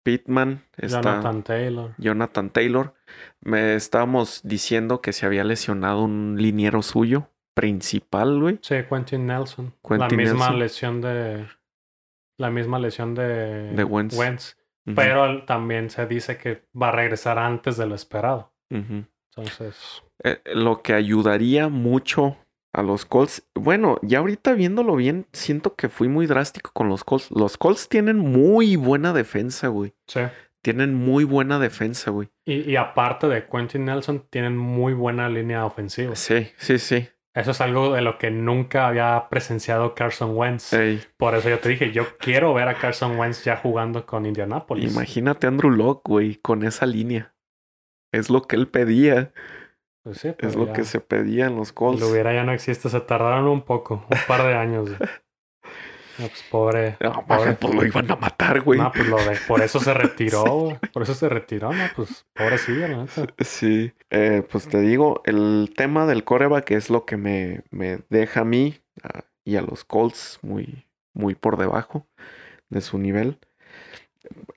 Pittman está. Jonathan Taylor. Jonathan Taylor. Me estábamos diciendo que se había lesionado un liniero suyo principal, güey. Sí, Quentin Nelson. Quentin la misma Nelson. lesión de. La misma lesión de, De Wentz. Pero también se dice que va a regresar antes de lo esperado. Entonces. Eh, lo que ayudaría mucho a los Colts. Bueno, ya ahorita viéndolo bien, siento que fui muy drástico con los Colts. Los Colts tienen muy buena defensa, güey. Sí. Tienen muy buena defensa, güey. Y, y aparte de Quentin Nelson, tienen muy buena línea ofensiva. Sí, sí, sí. Eso es algo de lo que nunca había presenciado Carson Wentz. Ey, Por eso yo te dije, yo quiero ver a Carson Wentz ya jugando con Indianapolis. imagínate a Andrew Locke, güey, con esa línea. Es lo que él pedía. Pues sí, Es lo que se pedía en los Colts. Lo hubiera ya no existe. Se tardaron un poco, un par de años. No, pues pobre. No, pobre- pues lo iban a matar, güey. No, pues lo de- por eso se retiró. Por eso se retiró, no, pues pobrecillo, la neta. Sí, eh, pues te digo, el tema del coreback es lo que me, me deja a mí ah, y a los Colts muy, muy por debajo de su nivel.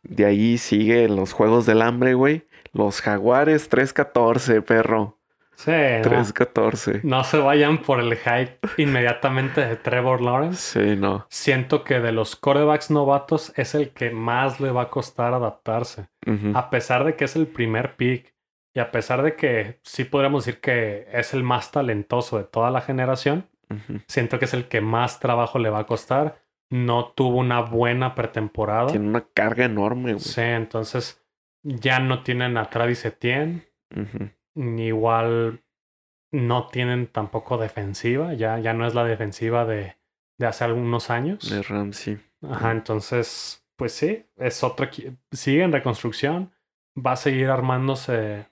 De ahí sigue los Juegos del Hambre, güey. Los Jaguares 3-14, perro. Sí, no, 3-14. no se vayan por el hype inmediatamente de Trevor Lawrence. Sí, no. Siento que de los quarterbacks novatos es el que más le va a costar adaptarse. A pesar de que es el primer pick y a pesar de que sí podríamos decir que es el más talentoso de toda la generación, siento que es el que más trabajo le va a costar. No tuvo una buena pretemporada. Tiene una carga enorme, güey. Sí, entonces ya no tienen a Travis Etienne, ni igual no tienen tampoco defensiva, ya, ya no es la defensiva de, de hace algunos años. De Ramsey. Ajá, entonces, pues sí, es equi- sigue en reconstrucción, va a seguir armándose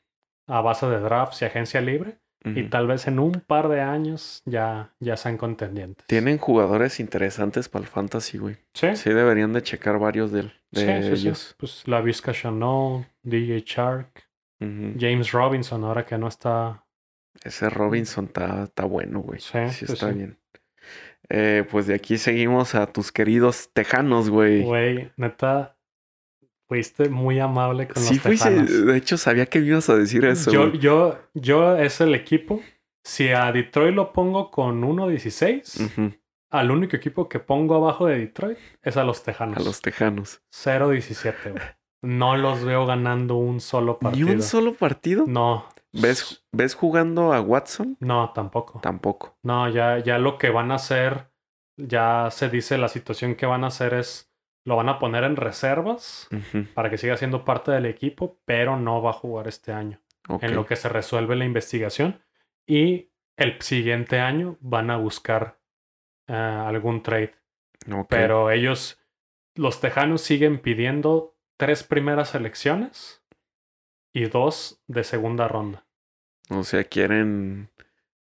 a base de drafts y agencia libre, y tal vez en un par de años ya, ya sean contendientes. Tienen jugadores interesantes para el fantasy, güey. Sí, Sí, deberían de checar varios de, de sí, sí, sí. ellos. Pues la Vizca Chanel, DJ Shark, James Robinson, ahora que no está. Ese Robinson está, está bueno, güey. Sí, Sí, sí, está sí. bien. Eh, pues de aquí seguimos a tus queridos tejanos, güey. Güey, neta, fuiste muy amable con Sí, los. Tejanos. De hecho, sabía que me ibas a decir eso. Yo, yo, yo es el equipo. Si a Detroit lo pongo con 1.16, Ujú, al único equipo que pongo abajo de Detroit es a los Tejanos. A los tejanos. 0.17, güey. No los veo ganando un solo ¿Ni partido. un solo partido? No. ¿Ves, ¿Ves jugando a Watson? No, tampoco. Tampoco. No, ya, ya lo que van a hacer, ya se dice la situación que van a hacer es, lo van a poner en reservas para que siga siendo parte del equipo, pero no va a jugar este año. En lo que se resuelve la investigación. Y el siguiente año van a buscar eh, algún trade. Pero ellos, los tejanos siguen pidiendo tres primeras selecciones y dos de segunda ronda. O sea, quieren.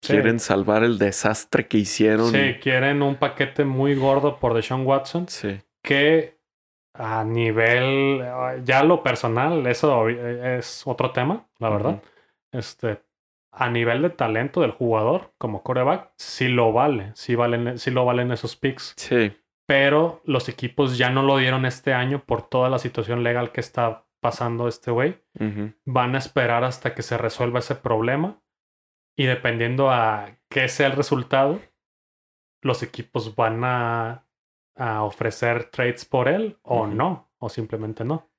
Sí. Quieren salvar el desastre que hicieron. Sí, quieren un paquete muy gordo por Deshaun Watson Sí. que a nivel, ya lo personal, eso eh, es otro tema, la verdad. Este, a nivel de talento del jugador como coreback, sí lo vale, sí, valen, sí lo valen esos picks. Sí. Pero los equipos ya no lo dieron este año por toda la situación legal que está pasando este güey. Van a esperar hasta que se resuelva ese problema. Y dependiendo a qué sea el resultado, los equipos van a, a ofrecer trades por él o no, o simplemente no.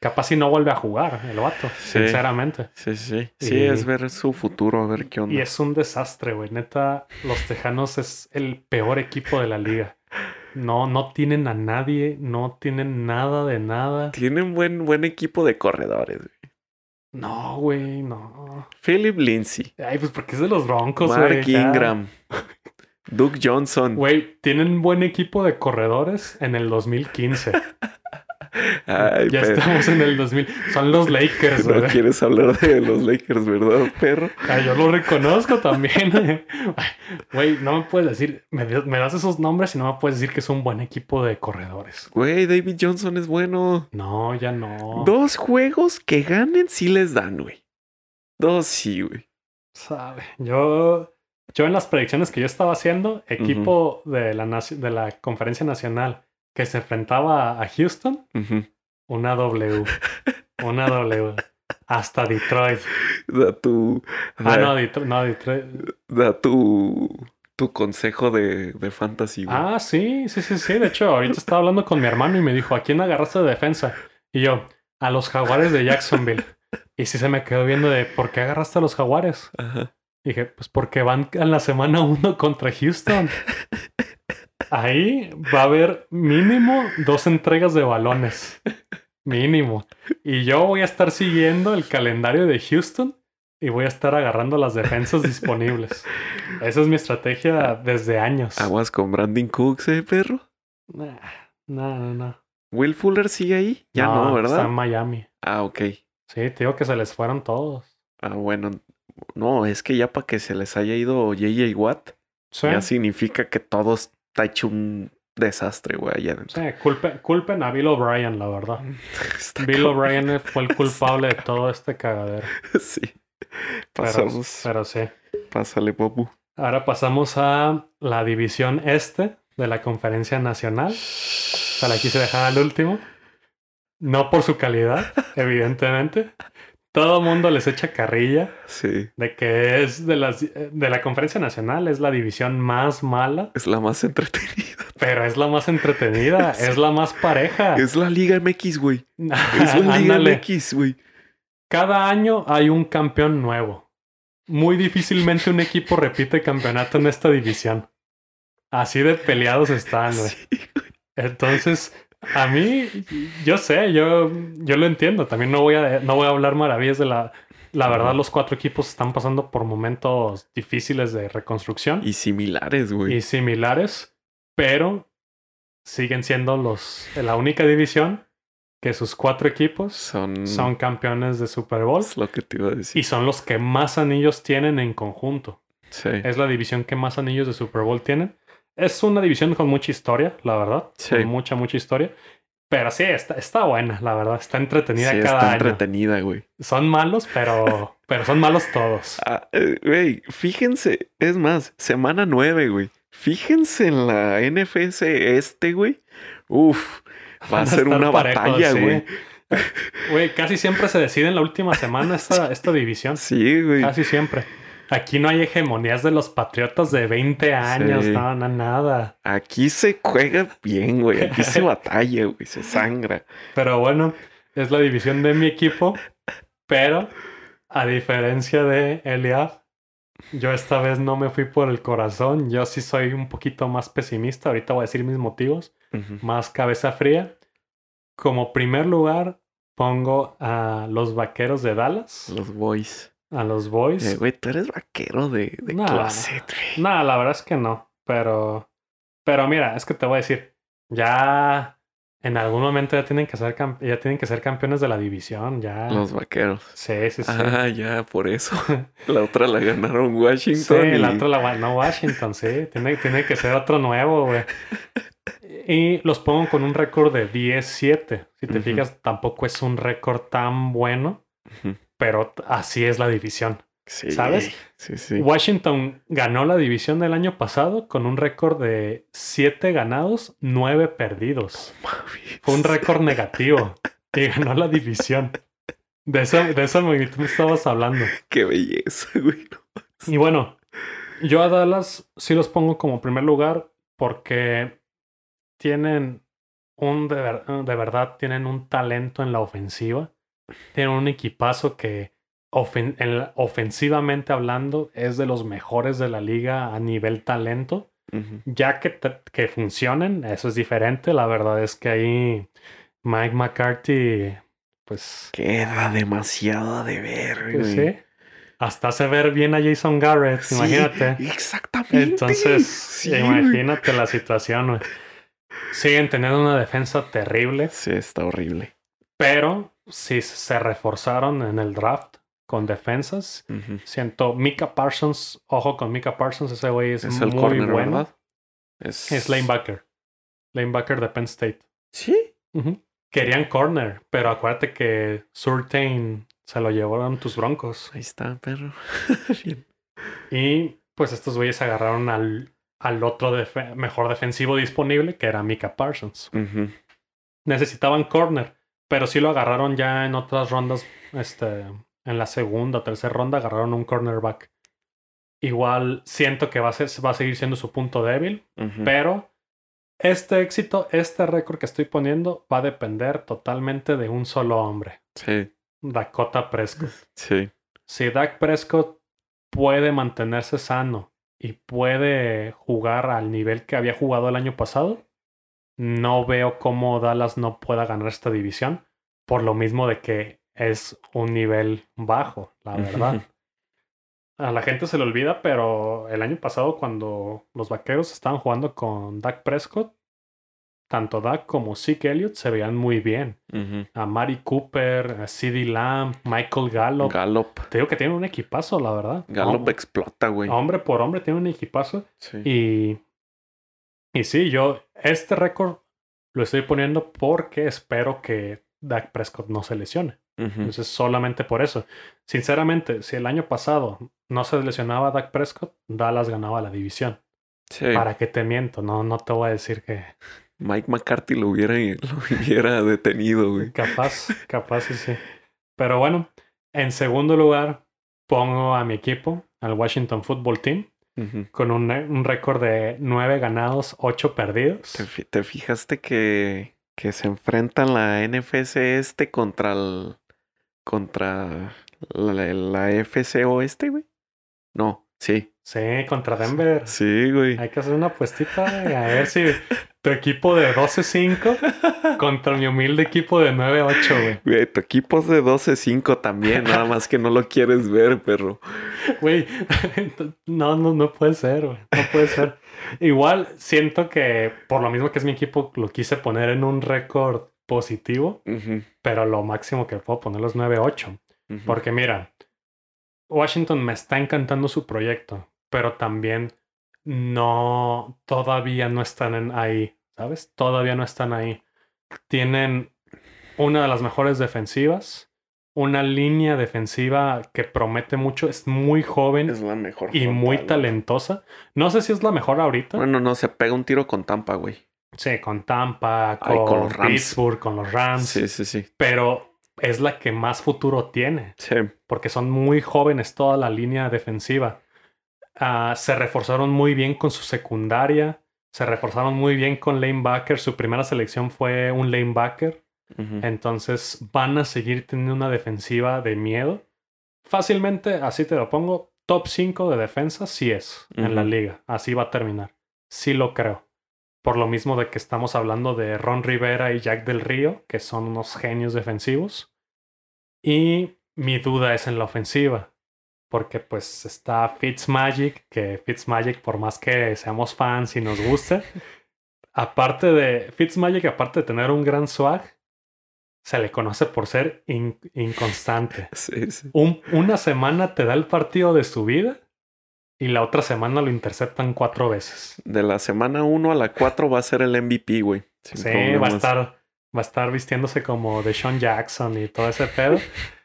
capaz si no vuelve a jugar el vato, Sí. sinceramente. Sí, sí. Sí, Y- es ver su futuro, a ver qué onda. Y es un desastre, güey. Neta, los Tejanos es el peor equipo de la liga. No, no tienen a nadie, no tienen nada de nada. Tienen buen, buen equipo de corredores, güey. No, güey, no. Philip Lindsay, Ay, pues porque es de los Broncos, güey. Mark. Ingram, Duke Johnson. Güey, tienen buen equipo de corredores en el 2015. Ay, ya estamos en el 2000. Son los Lakers, No quieres hablar de los Lakers, ¿verdad, perro? Ay, yo lo reconozco también. Güey, no me puedes decir, me, me das esos nombres y no me puedes decir que es un buen equipo de corredores. Güey, David Johnson es bueno. No, ya no. Dos juegos que ganen sí les dan, güey. Dos sí, güey. Sabe, yo, yo en las predicciones que yo estaba haciendo, equipo de, la, naci- de la conferencia nacional que se enfrentaba a Houston, una W. Una W. Hasta Detroit. Da tu. Ah, da- no, Detroit. No, Detroit. Da tu. Tu consejo de, de fantasy, güey. Ah, sí, sí, sí, sí. De hecho, ahorita estaba hablando con mi hermano y me dijo, ¿a quién agarraste de defensa? Y yo, a los jaguares de Jacksonville. Y sí se me quedó viendo de, ¿por qué agarraste a los jaguares? Ajá. Dije, pues porque van en la semana uno contra Houston. Ahí va a haber mínimo dos entregas de balones. Mínimo. Y yo voy a estar siguiendo el calendario de Houston y voy a estar agarrando las defensas disponibles. Esa es mi estrategia desde años. Aguas con Brandon Cooks, eh, perro. Nah, No, no, no. Will Fuller sigue ahí. Ya no, Está ¿verdad? en Miami. Ah, ok. Sí, te digo que se les fueron todos. Ah, bueno. No, es que ya para que se les haya ido JJ Watt, Sí, ya significa que todo está hecho un desastre, güey, allá sí, culpen, culpen a Bill O'Brien, la verdad. Bill. O'Brien fue el culpable de todo este cagadero. Sí. Pero, Pasamos. pero sí. Pásale, Bobu. Ahora pasamos a la división este de la conferencia nacional. O sea, la quise dejar al último. No por su calidad, evidentemente. Todo el mundo les echa carrilla Sí. de que es de, las, de la conferencia nacional, es la división más mala, Es la más entretenida. pero es la más entretenida, Sí. es la más pareja. Es la Liga MX, güey. Es la Liga. MX, güey. Cada año hay un campeón nuevo. Muy difícilmente un equipo repite campeonato en esta división. Así de peleados están, güey. Sí. Entonces, a mí, yo sé, yo, yo lo entiendo. También no voy a, no voy a hablar maravillas de la. La verdad, los cuatro equipos están pasando por momentos difíciles de reconstrucción Y similares, güey. y similares, pero siguen siendo los la única división que sus cuatro equipos Son. son campeones de Super Bowl Es lo que te iba a decir. y son los que más anillos tienen en conjunto. Sí. Es la división que más anillos de Super Bowl tienen. Es una división con mucha historia, la verdad. Sí. Con mucha, mucha historia. Pero sí, está, está buena, la verdad. Está entretenida Sí, cada está año. entretenida, güey. Son malos, pero, pero son malos todos. Ah, eh, Güey, fíjense, es más, semana 9, güey. Fíjense en la NFC este, güey. Uf, va a ser una parejos, batalla, sí. güey. Güey, casi siempre se decide en la última semana esta, esta división. Sí, güey. Casi siempre. Aquí no hay hegemonías de los patriotas de 20 años, Sí. no, no, nada. Aquí se juega bien, güey. Aquí se batalla, güey. Se sangra. Pero bueno, es la división de mi equipo. Pero, a diferencia de Eliab, yo esta vez no me fui por el corazón. Yo sí soy un poquito más pesimista. Ahorita voy a decir mis motivos. Más cabeza fría. Como primer lugar, pongo a los vaqueros de Dallas, Los boys. A los Boys. Eh, güey, tú eres vaquero de, de Nah. closet, güey. No, la verdad es que no. Pero, pero mira, es que te voy a decir, ya en algún momento ya tienen que ser, ya tienen que ser campeones de la división. Ya. Los vaqueros. Sí, sí, sí. Ah, ya, por eso. La otra la ganaron Sí, Washington. y... la otra la no Washington, sí. Tiene, tiene que ser otro nuevo, güey. Y los pongo con un récord de 10-7. Si te fijas, tampoco es un récord tan bueno, Ujú. Pero así es la división. Sí, ¿Sabes? Sí, sí. Washington ganó la división del año pasado con un récord de 7 ganados, 9 perdidos. Fue un récord negativo y ganó la división. De esa, de esa magnitud me estabas hablando. Qué belleza, güey. Y bueno, yo a Dallas sí los pongo como primer lugar porque tienen un de, de, verdad tienen un talento en la ofensiva. Tienen un equipazo que ofensivamente hablando es de los mejores de la liga a nivel talento. Ya que, que funcionen, eso es diferente. La verdad es que ahí Mike McCarthy, pues... Queda demasiado de ver, pues sí. Hasta hace ver bien a Jason Garrett, imagínate. Exactamente. Entonces, imagínate la situación, Siguen teniendo una defensa terrible. Sí, está horrible. Pero sí se reforzaron en el draft con defensas. Siento Mika Parsons, ojo con Mika Parsons, ese güey es, muy bueno. ¿verdad? Es... es lanebacker. Lanebacker de Penn State. Sí. Querían corner, pero acuérdate que Surtain se lo llevaron tus broncos. Ahí está, perro. y pues estos güeyes agarraron al, al otro mejor defensivo disponible, que era Mika Parsons. Necesitaban corner, pero sí lo agarraron ya en otras rondas este, en la segunda o tercera ronda agarraron un cornerback. Igual siento que va a, ser, va a seguir siendo su punto débil, pero este éxito, este récord que estoy poniendo va a depender totalmente de un solo hombre. Sí. Dakota Prescott. Sí. Si Dak Prescott puede mantenerse sano y puede jugar al nivel que había jugado el año pasado, no veo cómo Dallas no pueda ganar esta división. Por lo mismo de que es un nivel bajo, la verdad. A la gente se le olvida, pero el año pasado cuando los vaqueros estaban jugando con Dak Prescott, tanto Dak como Zeke Elliott se veían muy bien. A Mari Cooper, a CD Lamb, Michael Gallup. Gallup. Te digo que tiene un equipazo, la verdad. Gallup explota, güey. Hombre por hombre tiene un equipazo. Y, y sí, yo este récord lo estoy poniendo porque espero que Dak Prescott no se lesione. Entonces, solamente por eso. Sinceramente, si el año pasado no se lesionaba Dak Prescott, Dallas ganaba la división. ¿Para qué te miento? No, no te voy a decir que. Mike McCarthy lo hubiera, lo hubiera detenido, güey. Capaz, capaz, sí, sí. Pero bueno, en segundo lugar, pongo a mi equipo, al Washington Football Team, con un, un récord de nueve ganados, ocho perdidos. ¿Te, fijaste que, que se enfrentan la NFC este contra el, contra la, la FC Oeste, güey. No, sí. Sí, contra Denver. Sí, güey. Hay que hacer una apuestita, a ver si tu equipo de 12-5 contra mi humilde equipo de 9-8, güey. Güey, tu equipo es de 12-5 también, nada más que no lo quieres ver, perro. Güey, no, no, no puede ser, güey. No puede ser. Igual siento que por lo mismo que es mi equipo, lo quise poner en un récord positivo, pero lo máximo que puedo poner es 9-8. Porque mira, Washington me está encantando su proyecto, pero también no, todavía no están ahí, ¿sabes? Todavía no están ahí. Tienen una de las mejores defensivas, una línea defensiva que promete mucho, es muy joven es la mejor y muy talentosa. No sé si es la mejor ahorita. Bueno, no, se pega un tiro con Tampa, güey. Sí, con Tampa, con, los Pittsburgh, con los Rams. Sí, sí, sí. Pero es la que más futuro tiene. Sí. Porque son muy jóvenes toda la línea defensiva. Ah, se reforzaron muy bien con su secundaria. Se reforzaron muy bien con lanebacker. Su primera selección fue un lanebacker. Entonces van a seguir teniendo una defensiva de miedo. Fácilmente, así te lo pongo, top 5 de defensa sí es en la liga. Así va a terminar. Sí lo creo. Por lo mismo de que estamos hablando de Ron Rivera y Jack del Río, que son unos genios defensivos. Y mi duda es en la ofensiva. Porque pues está Fitzmagic, que Fitzmagic, por más que seamos fans y nos guste, aparte de Fitzmagic, aparte de tener un gran swag, se le conoce por ser inconstante. una semana te da el partido de su vida y la otra semana lo interceptan cuatro veces. De la semana 1 a la 4 va a ser el MVP, güey. Sí, va a estar, va a estar vistiéndose como de Sean Jackson y todo ese pedo.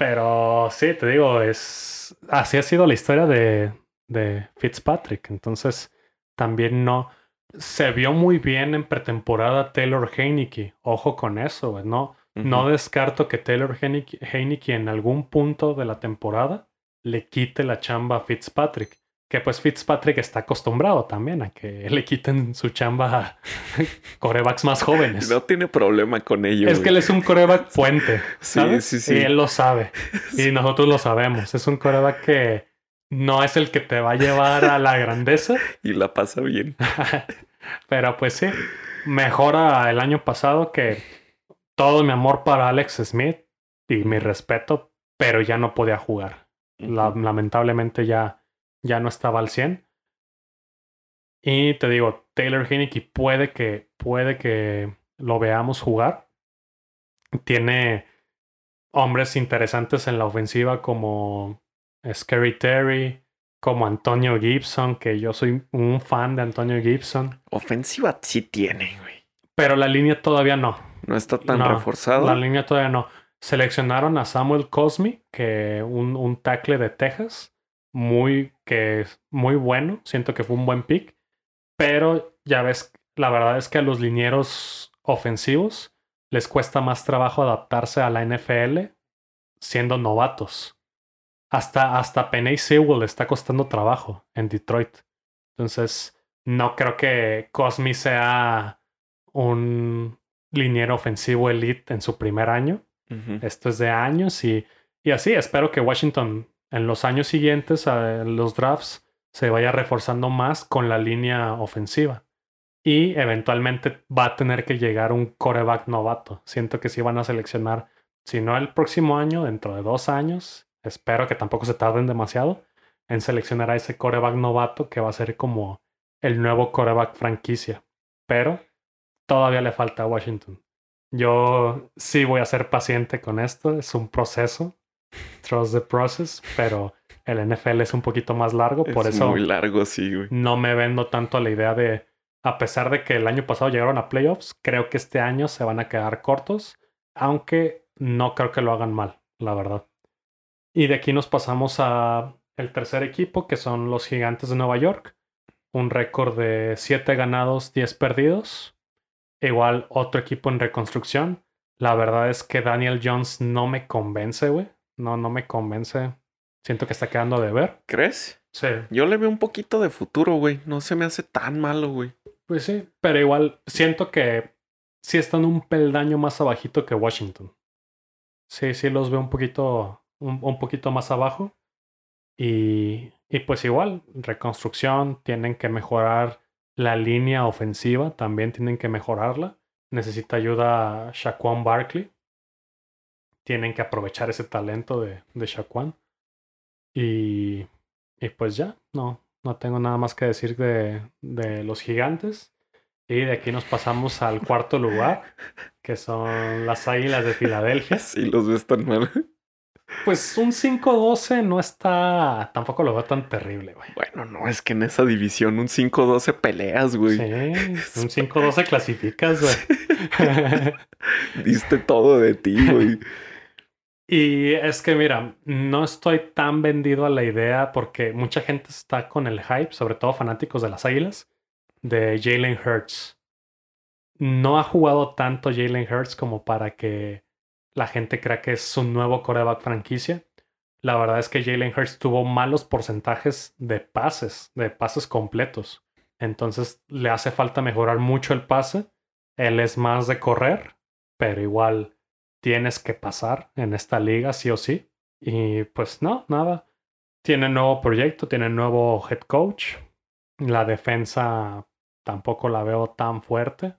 Pero sí, te digo, es así ha sido la historia de, de Fitzpatrick. Entonces, también no se vio muy bien en pretemporada Taylor Heineke. Ojo con eso, güey. No, no descarto que Taylor Heineke en algún punto de la temporada le quite la chamba a Fitzpatrick. Que pues Fitzpatrick está acostumbrado también a que le quiten su chamba a corebacks más jóvenes. No tiene problema con ello. Es que él es un coreback puente. Sí, sí, sí. Y él lo sabe. Y nosotros lo sabemos. Es un coreback que no es el que te va a llevar a la grandeza. y la pasa bien. Pero pues sí, mejora el año pasado que todo mi amor para Alex Smith y mi respeto, pero ya no podía jugar. lamentablemente ya ya no estaba al 100. Y te digo, Taylor Heineke puede que, puede que lo veamos jugar. Tiene hombres interesantes en la ofensiva como Scary Terry, como Antonio Gibson, que yo soy un fan de Antonio Gibson. Ofensiva sí tiene, güey. Pero la línea todavía no. No está tan reforzada. La línea todavía no. Seleccionaron a Samuel Cosme, que un, un tackle de Texas, muy, que es muy bueno. Siento que fue un buen pick. Pero ya ves, la verdad es que a los linieros ofensivos les cuesta más trabajo adaptarse a la NFL siendo novatos. Hasta, hasta Penny Sewell le está costando trabajo en Detroit. Entonces, no creo que Cosme sea un liniero ofensivo elite en su primer año. Esto es de años y, y así espero que Washington en los años siguientes, a los drafts, se vaya reforzando más con la línea ofensiva. Y eventualmente va a tener que llegar un coreback novato. Siento que sí van a seleccionar, si no el próximo año, dentro de dos años, espero que tampoco se tarden demasiado, en seleccionar a ese coreback novato que va a ser como el nuevo coreback franquicia. Pero todavía le falta a Washington. Yo sí voy a ser paciente con esto, es un proceso Trust the process, pero el NFL es un poquito más largo, por eso. Muy largo, sí, güey. No me vendo tanto a la idea de, a pesar de que el año pasado llegaron a playoffs, creo que este año se van a quedar cortos, aunque no creo que lo hagan mal, la verdad. Y de aquí nos pasamos a el tercer equipo, que son los Gigantes de Nueva York. Un récord de 7 ganados, 10 perdidos. Igual otro equipo en reconstrucción. La verdad es que Daniel Jones no me convence, güey. No, no me convence. Siento que está quedando de ver. ¿Crees? Sí. Yo le veo un poquito de futuro, güey. No se me hace tan malo, güey. Pues sí, pero igual siento que sí están un peldaño más abajito que Washington. Sí, sí los veo un poquito, un, poquito más abajo. Y, y pues igual, reconstrucción, tienen que mejorar la línea ofensiva, también tienen que mejorarla. Necesita ayuda Shaquan Barkley tienen que aprovechar ese talento de, de Shaquan. Y, y pues ya, no, no tengo nada más que decir de, de los gigantes. Y de aquí nos pasamos al cuarto lugar, que son las Águilas de Filadelfia. Sí, los ves tan mal. Pues un 5-12 no está. Tampoco lo veo tan terrible, güey. Bueno, no, es que en esa división un 5-12 peleas, güey. Sí, un 5-12 clasificas, güey. Diste todo de ti, güey. Y es que, mira, no estoy tan vendido a la idea porque mucha gente está con el hype, sobre todo fanáticos de las Águilas, de Jalen Hurts. No ha jugado tanto Jalen Hurts como para que la gente crea que es su nuevo coreback franquicia. La verdad es que Jalen Hurts tuvo malos porcentajes de pases, de pases completos. Entonces le hace falta mejorar mucho el pase. Él es más de correr, pero igual tienes que pasar en esta liga, sí o sí. Y pues no, nada. Tiene nuevo proyecto, tiene nuevo head coach. La defensa tampoco la veo tan fuerte.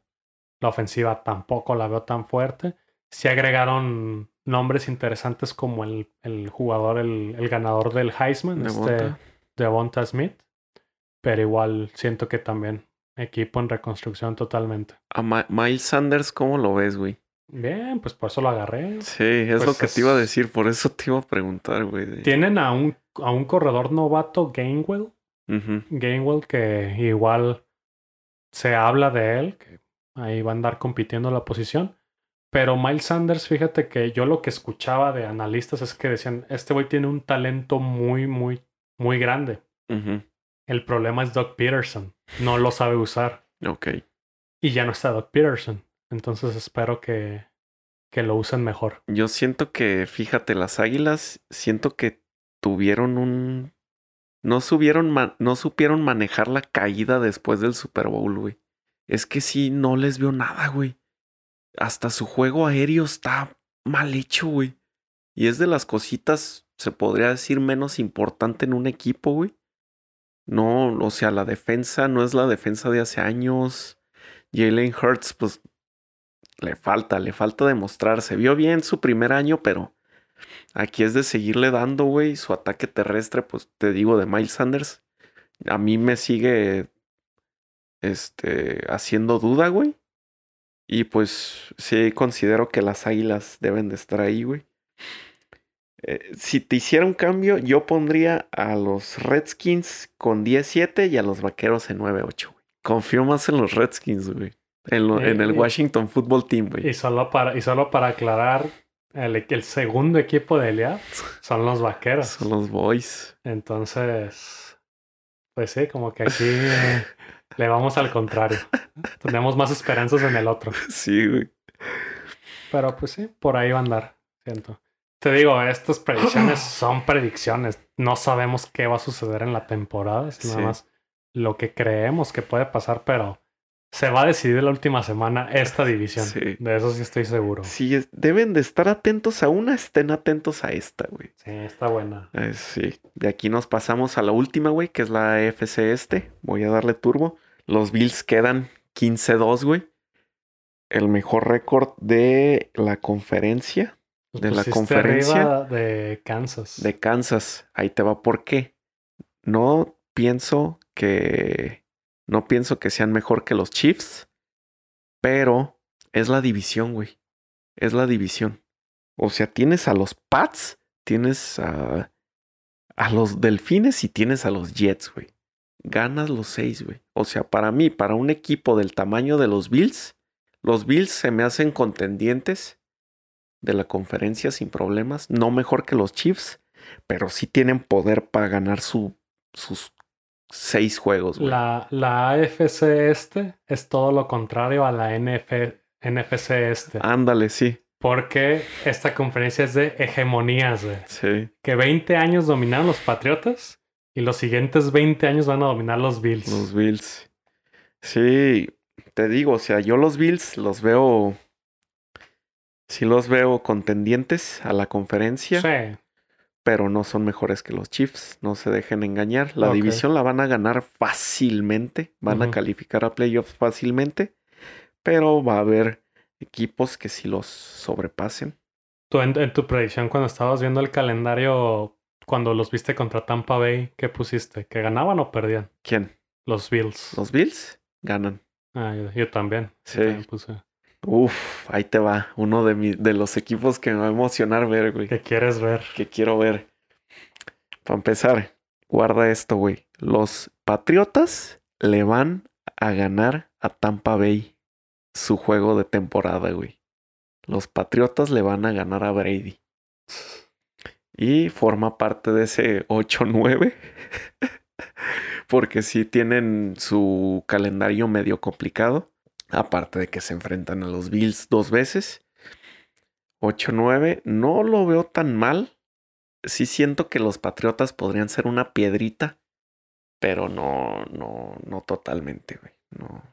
La ofensiva tampoco la veo tan fuerte. Se agregaron nombres interesantes como el, el jugador, el, el, ganador del Heisman, este Devonta Smith. Pero igual siento que también equipo en reconstrucción totalmente. A Miles Sanders, ¿cómo lo ves, güey? Bien, pues por eso lo agarré. Sí, es lo pues que te iba a decir, por eso te iba a preguntar, güey. Tienen a un, a un corredor novato, Gainwell. Gainwell, que igual se habla de él, que ahí va a andar compitiendo la posición. Pero Miles Sanders, fíjate que yo lo que escuchaba de analistas es que decían, este güey tiene un talento muy, muy, muy grande. El problema es Doug Peterson. No lo sabe usar. Ok. Y ya no está Doug Peterson. Entonces espero que, que lo usen mejor. Yo siento que, fíjate, las águilas, siento que tuvieron un no, subieron no supieron manejar la caída después del Super Bowl, güey. Es que sí, no les veo nada, güey. Hasta su juego aéreo está mal hecho, güey. Y es de las cositas, se podría decir, menos importante en un equipo, güey. No, o sea, la defensa no es la defensa de hace años. Jalen Hurts, pues, le falta, le falta demostrar. Se vio bien su primer año, pero aquí es de seguirle dando, güey. Su ataque terrestre, pues, te digo, de Miles Sanders. A mí me sigue, este, haciendo duda, güey. Y pues sí considero que las águilas deben de estar ahí, güey. Eh, si te hiciera un cambio, yo pondría a los Redskins con 10-7 y a los Vaqueros en 9-8, güey. Confío más en los Redskins, güey. En, en el Washington Football Team, güey. Y solo para, y solo para aclarar, el, el segundo equipo de Eliab son los Vaqueros. Son los Boys. Entonces, pues sí, como que aquí le vamos al contrario. Tenemos más esperanzas en el otro. Sí, güey. Pero pues sí, por ahí va a andar, siento. Te digo, estas predicciones son predicciones. No sabemos qué va a suceder en la temporada. Es nada más lo que creemos que puede pasar, pero se va a decidir la última semana esta división. De eso sí estoy seguro. Sí, deben de estar atentos a una, estén atentos a esta, güey. Sí, está buena. Eh, sí. De aquí nos pasamos a la última, güey, que es la FC este. Voy a darle turbo. Los Bills quedan 15-2, güey. El mejor récord de la conferencia de la conferencia de Kansas. De Kansas. Ahí te va por qué. No pienso que no pienso que sean mejor que los Chiefs, pero es la división, güey. Es la división. O sea, tienes a los Pats, tienes a a los Delfines y tienes a los Jets, güey. Ganas los seis, güey. O sea, para mí, para un equipo del tamaño de los Bills, los Bills se me hacen contendientes de la conferencia sin problemas. No mejor que los Chiefs, pero sí tienen poder para ganar su, sus seis juegos. La, la AFC este es todo lo contrario a la NFC este. Ándale, sí. Porque esta conferencia es de hegemonías, güey. Sí. Que 20 años dominaron los Patriotas y los siguientes 20 años van a dominar los Bills. Los Bills. Sí, te digo, o sea, yo los Bills los veo Sí los veo contendientes a la conferencia. Sí. Pero no son mejores que los Chiefs. No se dejen engañar. La división la van a ganar fácilmente. Van a calificar a playoffs fácilmente. Pero va a haber equipos que sí los sobrepasen. Tú en, tu predicción, cuando estabas viendo el calendario, cuando los viste contra Tampa Bay, ¿qué pusiste? ¿Que ganaban o perdían? ¿Quién? Los Bills. Los Bills ganan. Ah, yo, también. Sí. puse. Uf, ahí te va. Uno de, mi, de los equipos que me va a emocionar ver, güey. ¿Qué quieres ver? Que quiero ver. Para empezar, guarda esto, güey. Los Patriotas le van a ganar a Tampa Bay su juego de temporada, güey. Los Patriotas le van a ganar a Brady. Y forma parte de ese 8-9. Porque sí tienen su calendario medio complicado. Aparte de que se enfrentan a los Bills dos veces. 8-9. No lo veo tan mal. Sí siento que los Patriotas podrían ser una piedrita. Pero no, no, no totalmente, güey. No.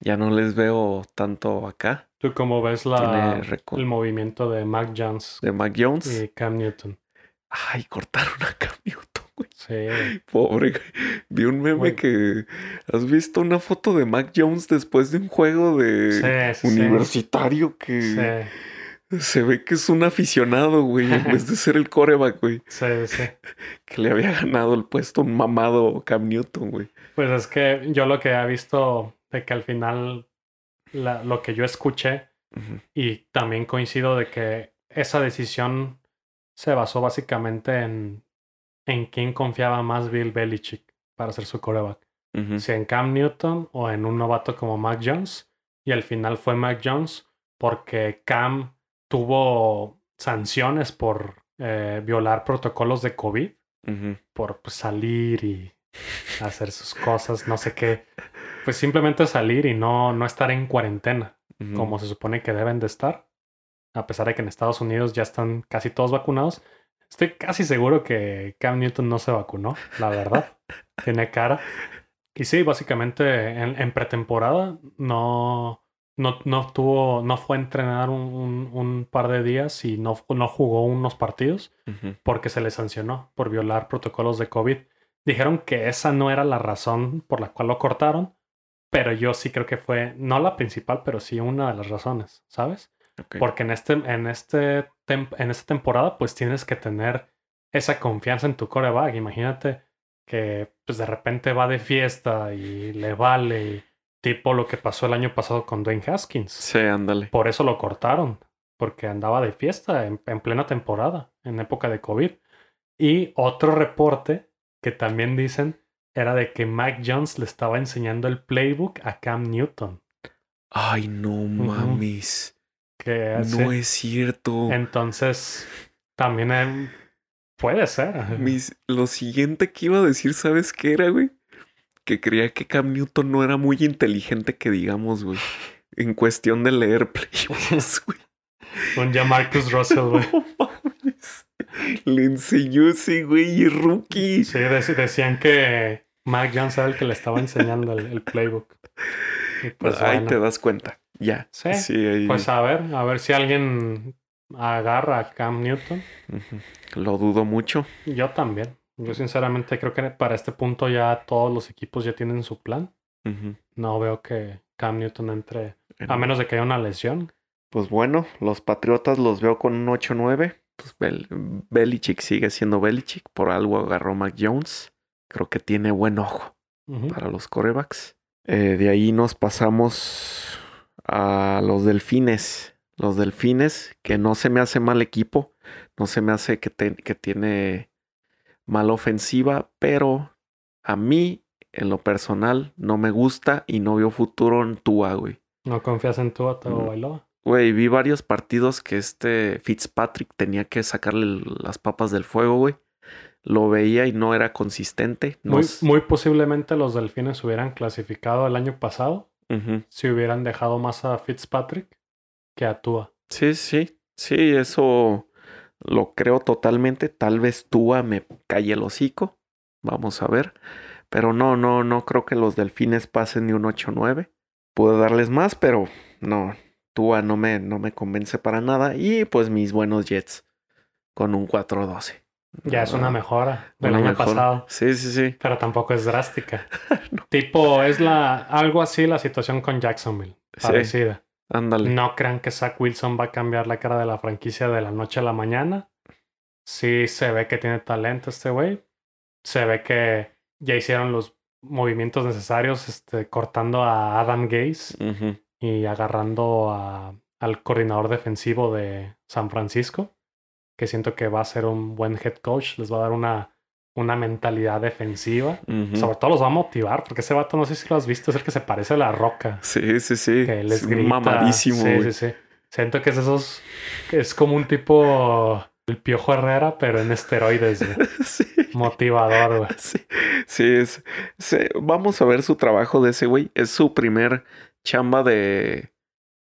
Ya no les veo tanto acá. ¿Tú cómo ves la, el movimiento de Mac Jones? De Mac Jones. Y Cam Newton. Ay, cortaron a Cam Newton. Sí. Pobre. Vi un meme que. ¿Has visto una foto de Mac Jones después de un juego de universitario que. Se ve que es un aficionado, güey, en vez de ser el coreback, güey. Sí, sí. Que le había ganado el puesto un mamado Cam Newton, güey. Pues es que yo lo que he visto de que al final lo que yo escuché y también coincido de que esa decisión se basó básicamente en en quién confiaba más Bill Belichick para ser su coreback. Si en Cam Newton o en un novato como Mac Jones. Y al final fue Mac Jones porque Cam tuvo sanciones por eh, violar protocolos de COVID, por pues, salir y hacer sus cosas, no sé qué. Pues simplemente salir y no, no estar en cuarentena, como se supone que deben de estar. A pesar de que en Estados Unidos ya están casi todos vacunados, Estoy casi seguro que Cam Newton no se vacunó, la verdad. Tiene cara. Y sí, básicamente en, en pretemporada no, no, no, tuvo, no fue a entrenar un, un, un, par de días y no, no jugó unos partidos porque se le sancionó por violar protocolos de COVID. Dijeron que esa no era la razón por la cual lo cortaron, pero yo sí creo que fue, no la principal, pero sí una de las razones, ¿sabes? Porque en, este, en, este en esta temporada, pues tienes que tener esa confianza en tu coreback. Imagínate que pues de repente va de fiesta y le vale, y tipo lo que pasó el año pasado con Dwayne Haskins. Sí, ándale. Por eso lo cortaron, porque andaba de fiesta en, en plena temporada, en época de COVID. Y otro reporte que también dicen era de que Mac Jones le estaba enseñando el playbook a Cam Newton. Ay, no mames. Que No es cierto. Entonces, también em, puede ser. Mis- lo siguiente que iba a decir, ¿sabes qué era, güey? Que creía que Cam Newton no era muy inteligente, que digamos, güey. En cuestión de leer playbooks, güey. Un Jamarcus Russell, güey. No mames. Le enseñó ese güey y rookie. Sí, dec- decían que Mac Jones era el que le estaba enseñando el, el playbook. Pues, Ahí bueno. te das cuenta. Ya. Sí, ahí- Pues a ver, a ver si alguien agarra a Cam Newton. Lo dudo mucho. Yo también. Yo sinceramente creo que para este punto ya todos los equipos ya tienen su plan. No veo que Cam Newton entre, En- a menos de que haya una lesión. Pues bueno, los Patriotas los veo con un 8-9. Pues Bel Belichick sigue siendo Belichick. Por algo agarró Mac Jones. Creo que tiene buen ojo para los corebacks. Eh, de ahí nos pasamos a los Delfines. Los Delfines, que no se me hace mal equipo. No se me hace que, te- que tiene mala ofensiva. Pero a mí, en lo personal, no me gusta y no veo futuro en Tua, güey. No confías en tu Mm. Tagovailoa. Güey, vi varios partidos que este Fitzpatrick tenía que sacarle las papas del fuego, güey. Lo veía y no era consistente. Muy, muy posiblemente los delfines hubieran clasificado el año pasado Si hubieran dejado más a Fitzpatrick que a Tua. Sí, sí, sí, eso lo creo totalmente. Tal vez Tua me calle el hocico. Vamos a ver. Pero no, no, no creo que los delfines pasen ni un 8-9. Puedo darles más, pero no. Tua no me, no me convence para nada. Y pues mis buenos Jets con un 4-12. Ya es una Ah, mejora del una año mejora. pasado. Sí, sí, sí. Pero tampoco es drástica. Tipo, es la algo así la situación con Jacksonville. Parecida. Ándale. No crean que Zach Wilson va a cambiar la cara de la franquicia de la noche a la mañana. Sí se ve que tiene talento este güey. Se ve que ya hicieron los movimientos necesarios este, cortando a Adam Gaze y agarrando a- al coordinador defensivo de San Francisco, que siento que va a ser un buen head coach. Les va a dar una, una mentalidad defensiva. Sobre todo los va a motivar, porque ese vato, no sé si lo has visto, es el que se parece a la roca. Sí, sí, sí. Que les Es grita. mamadísimo, Sí, sí, sí. Siento que es esos. es como un tipo. El Piojo Herrera, pero en esteroides. Sí. Motivador, güey. Sí, sí, es, sí, Vamos a ver su trabajo de ese güey. Es su primer chamba de,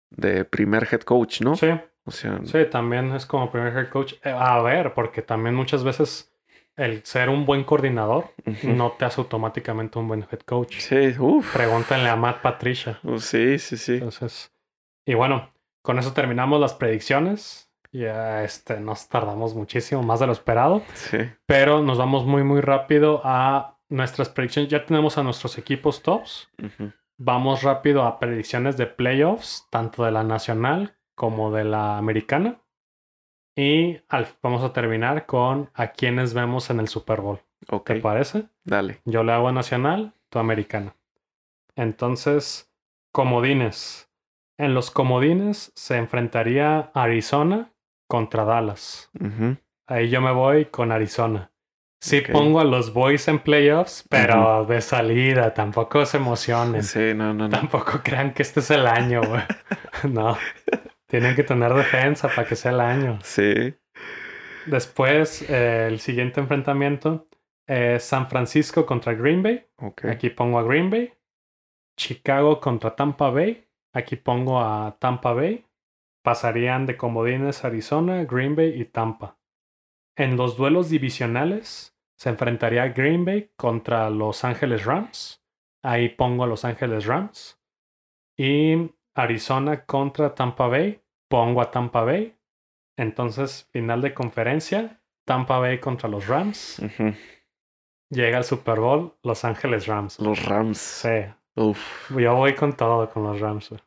de primer head coach, ¿no? Sí, O sea, sí, también es como primer head coach. Eh, a ver, porque también muchas veces el ser un buen coordinador no te hace automáticamente un buen head coach. Sí, uff. Pregúntenle a Matt Patricia. Sí, sí, sí. Entonces, y bueno, con eso terminamos las predicciones. Ya este, nos tardamos muchísimo, más de lo esperado. Sí. Pero nos vamos muy, muy rápido a nuestras predicciones. Ya tenemos a nuestros equipos tops. Vamos rápido a predicciones de playoffs, tanto de la nacional como de la americana. Y al- vamos a terminar con a quienes vemos en el Super Bowl. Ok, ¿Te parece? dale. Yo le hago nacional, tú americana. Entonces, comodines. En los comodines se enfrentaría Arizona contra Dallas. Ahí yo me voy con Arizona. Sí pongo a los boys en playoffs, pero de salida, tampoco se emocionen. Sí, no, no, no. Tampoco crean que este es el año, güey. no. Tienen que tener defensa para que sea el año. Sí. Después, eh, el siguiente enfrentamiento es San Francisco contra Green Bay. Ok. Aquí pongo a Green Bay. Chicago contra Tampa Bay. Aquí pongo a Tampa Bay. Pasarían de comodines Arizona, Green Bay y Tampa. En los duelos divisionales se enfrentaría Green Bay contra Los Ángeles Rams. Ahí pongo a Los Ángeles Rams. Y Arizona contra Tampa Bay. Pongo a Tampa Bay. Entonces, final de conferencia. Tampa Bay contra los Rams. Llega el Super Bowl, Los Ángeles Rams. Los Rams. Sí. Uf, Yo voy con todo con los Rams. güey.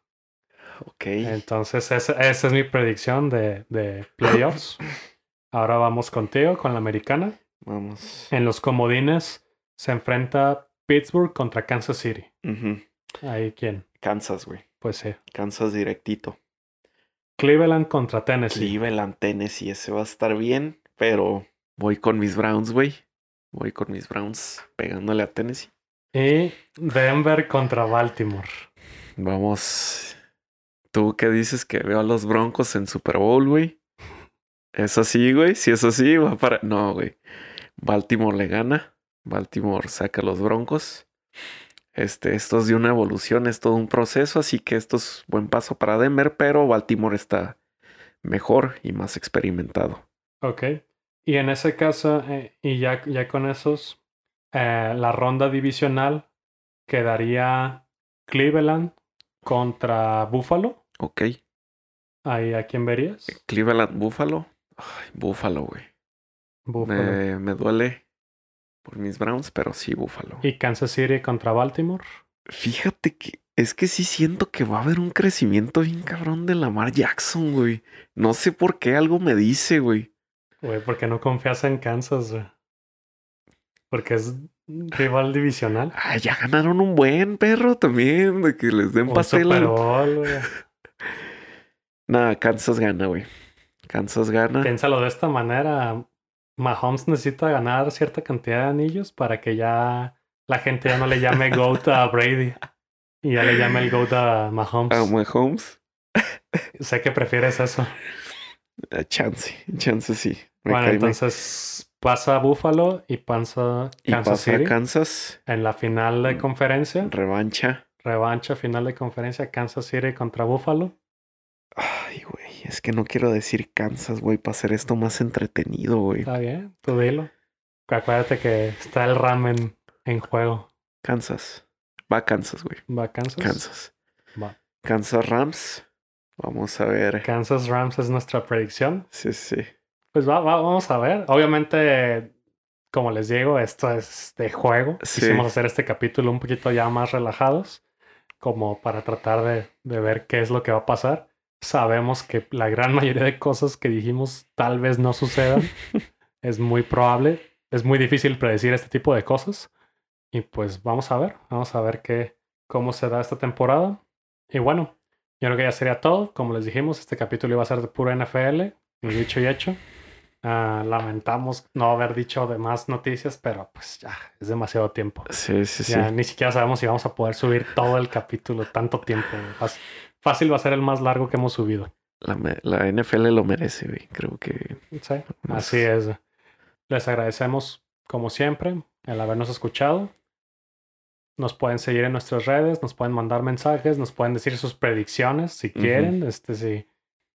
ok. Entonces, esa, esa es mi predicción de, de playoffs. Ahora vamos contigo, con la americana. Vamos. En los comodines se enfrenta Pittsburgh contra Kansas City. Ahí quién? Kansas, güey. Pues sí. Kansas directito. Cleveland contra Tennessee. Cleveland, Tennessee, ese va a estar bien, pero voy con mis Browns, güey. Voy con mis Browns pegándole a Tennessee. Y Denver contra Baltimore. Vamos. ¿Tú qué dices que veo a los Broncos en Super Bowl, güey? ¿Es así, güey? Si es así, va para. No, güey. Baltimore le gana. Baltimore saca a los Broncos. Este, esto es de una evolución, es todo un proceso, así que esto es buen paso para Denver, pero Baltimore está mejor y más experimentado. Ok. Y en ese caso, eh, y ya, ya con esos, eh, la ronda divisional quedaría Cleveland contra Buffalo. Ok. Ahí, ¿a quién verías? Cleveland, Buffalo. Ay, Buffalo, güey. Buffalo. Me, me duele por mis Browns, pero sí, Buffalo. Y Kansas City contra Baltimore. Fíjate que es que sí siento que va a haber un crecimiento bien cabrón de Lamar Jackson, güey. No sé por qué algo me dice, güey. Güey, porque no confías en Kansas, güey. Porque es rival divisional. Ah, ya ganaron un buen perro también, de que les den Un pastel. Super al- Bowl, güey. Nah, Kansas gana, güey. Kansas gana. Piénsalo de esta manera. Mahomes necesita ganar cierta cantidad de anillos para que ya la gente ya no le llame GOAT a Brady. Y ya le llame el GOAT a Mahomes. A Mahomes. Sé que prefieres eso. Ah, chance, chance sí. Me bueno, me- entonces pasa Buffalo y pasa y Kansas pasa City. a Kansas. En la final de Mm. conferencia. Revancha. Revancha final de conferencia. Kansas City contra Buffalo. Ay, güey. Es que no quiero decir Kansas, güey, para hacer esto más entretenido, güey. Está bien, tú dilo. Acuérdate que está el ramen en juego. Kansas. Va Kansas, güey. ¿Va Kansas? Kansas. Va. Kansas Rams. Vamos a ver. Kansas Rams es nuestra predicción. Sí, sí. Pues va, va- vamos a ver. Obviamente, como les digo, esto es de juego. Sí. Quisimos hacer este capítulo un poquito ya más relajados, como para tratar de, de ver qué es lo que va a pasar. Sabemos que la gran mayoría de cosas que dijimos tal vez no sucedan. es muy probable. Es muy difícil predecir este tipo de cosas. Y pues vamos a ver, vamos a ver qué, cómo se da esta temporada. Y bueno, yo creo que ya sería todo. Como les dijimos, este capítulo iba a ser de puro NFL. Dicho y hecho. Ah, lamentamos no haber dicho de más noticias, pero pues ya es demasiado tiempo. Sí, sí, sí. Ya ni siquiera sabemos si vamos a poder subir todo el capítulo, tanto tiempo. güey. Fácil, va a ser el más largo que hemos subido. La, NFL lo merece, güey. Creo que. Sí, así es. Les agradecemos, como siempre, el habernos escuchado. Nos pueden seguir en nuestras redes, nos pueden mandar mensajes, nos pueden decir sus predicciones si quieren. Este, si,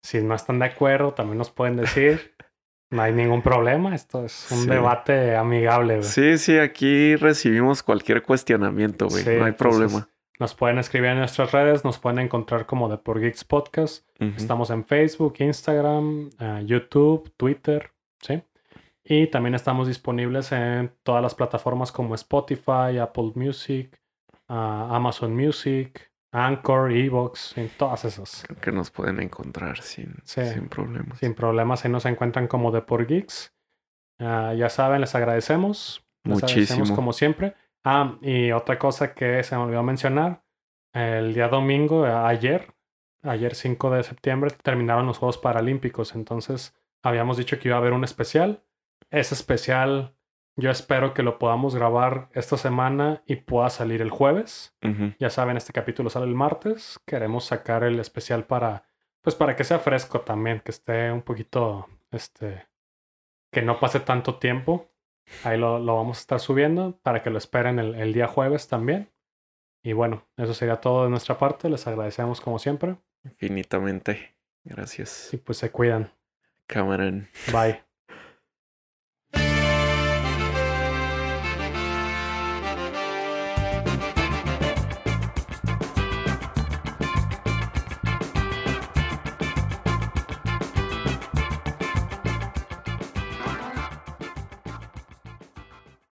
si no están de acuerdo, también nos pueden decir. No hay ningún problema. Esto es un Sí. debate amigable. güey. Sí, sí, aquí recibimos cualquier cuestionamiento, güey. Sí, no hay problema. Nos pueden escribir en nuestras redes, nos pueden encontrar como The Por Geeks Podcast. Estamos en Facebook, Instagram, eh, YouTube, Twitter, ¿sí? Y también estamos disponibles en todas las plataformas como Spotify, Apple Music, ah, Amazon Music, Anchor, Evox, en todas esas. Creo que nos pueden encontrar sin, Sí. sin problemas. Sin problemas, ahí nos encuentran como The Por Geeks. Ah, ya saben, les agradecemos. Les agradecemos Muchísimo. como siempre. Ah, y otra cosa que se me olvidó mencionar. El día domingo, eh, ayer, ayer 5 de septiembre, terminaron los Juegos Paralímpicos. Entonces, habíamos dicho que iba a haber un especial. Ese especial, yo espero que lo podamos grabar esta semana y pueda salir el jueves. Ya saben, este capítulo sale el martes. Queremos sacar el especial para, pues para que sea fresco también, que esté un poquito, este, que no pase tanto tiempo. Ahí lo, lo vamos a estar subiendo para que lo esperen el, el día jueves también. Y bueno, eso sería todo de nuestra parte. Les agradecemos como siempre. Infinitamente. Gracias. Y pues se cuidan. Cameron. Bye.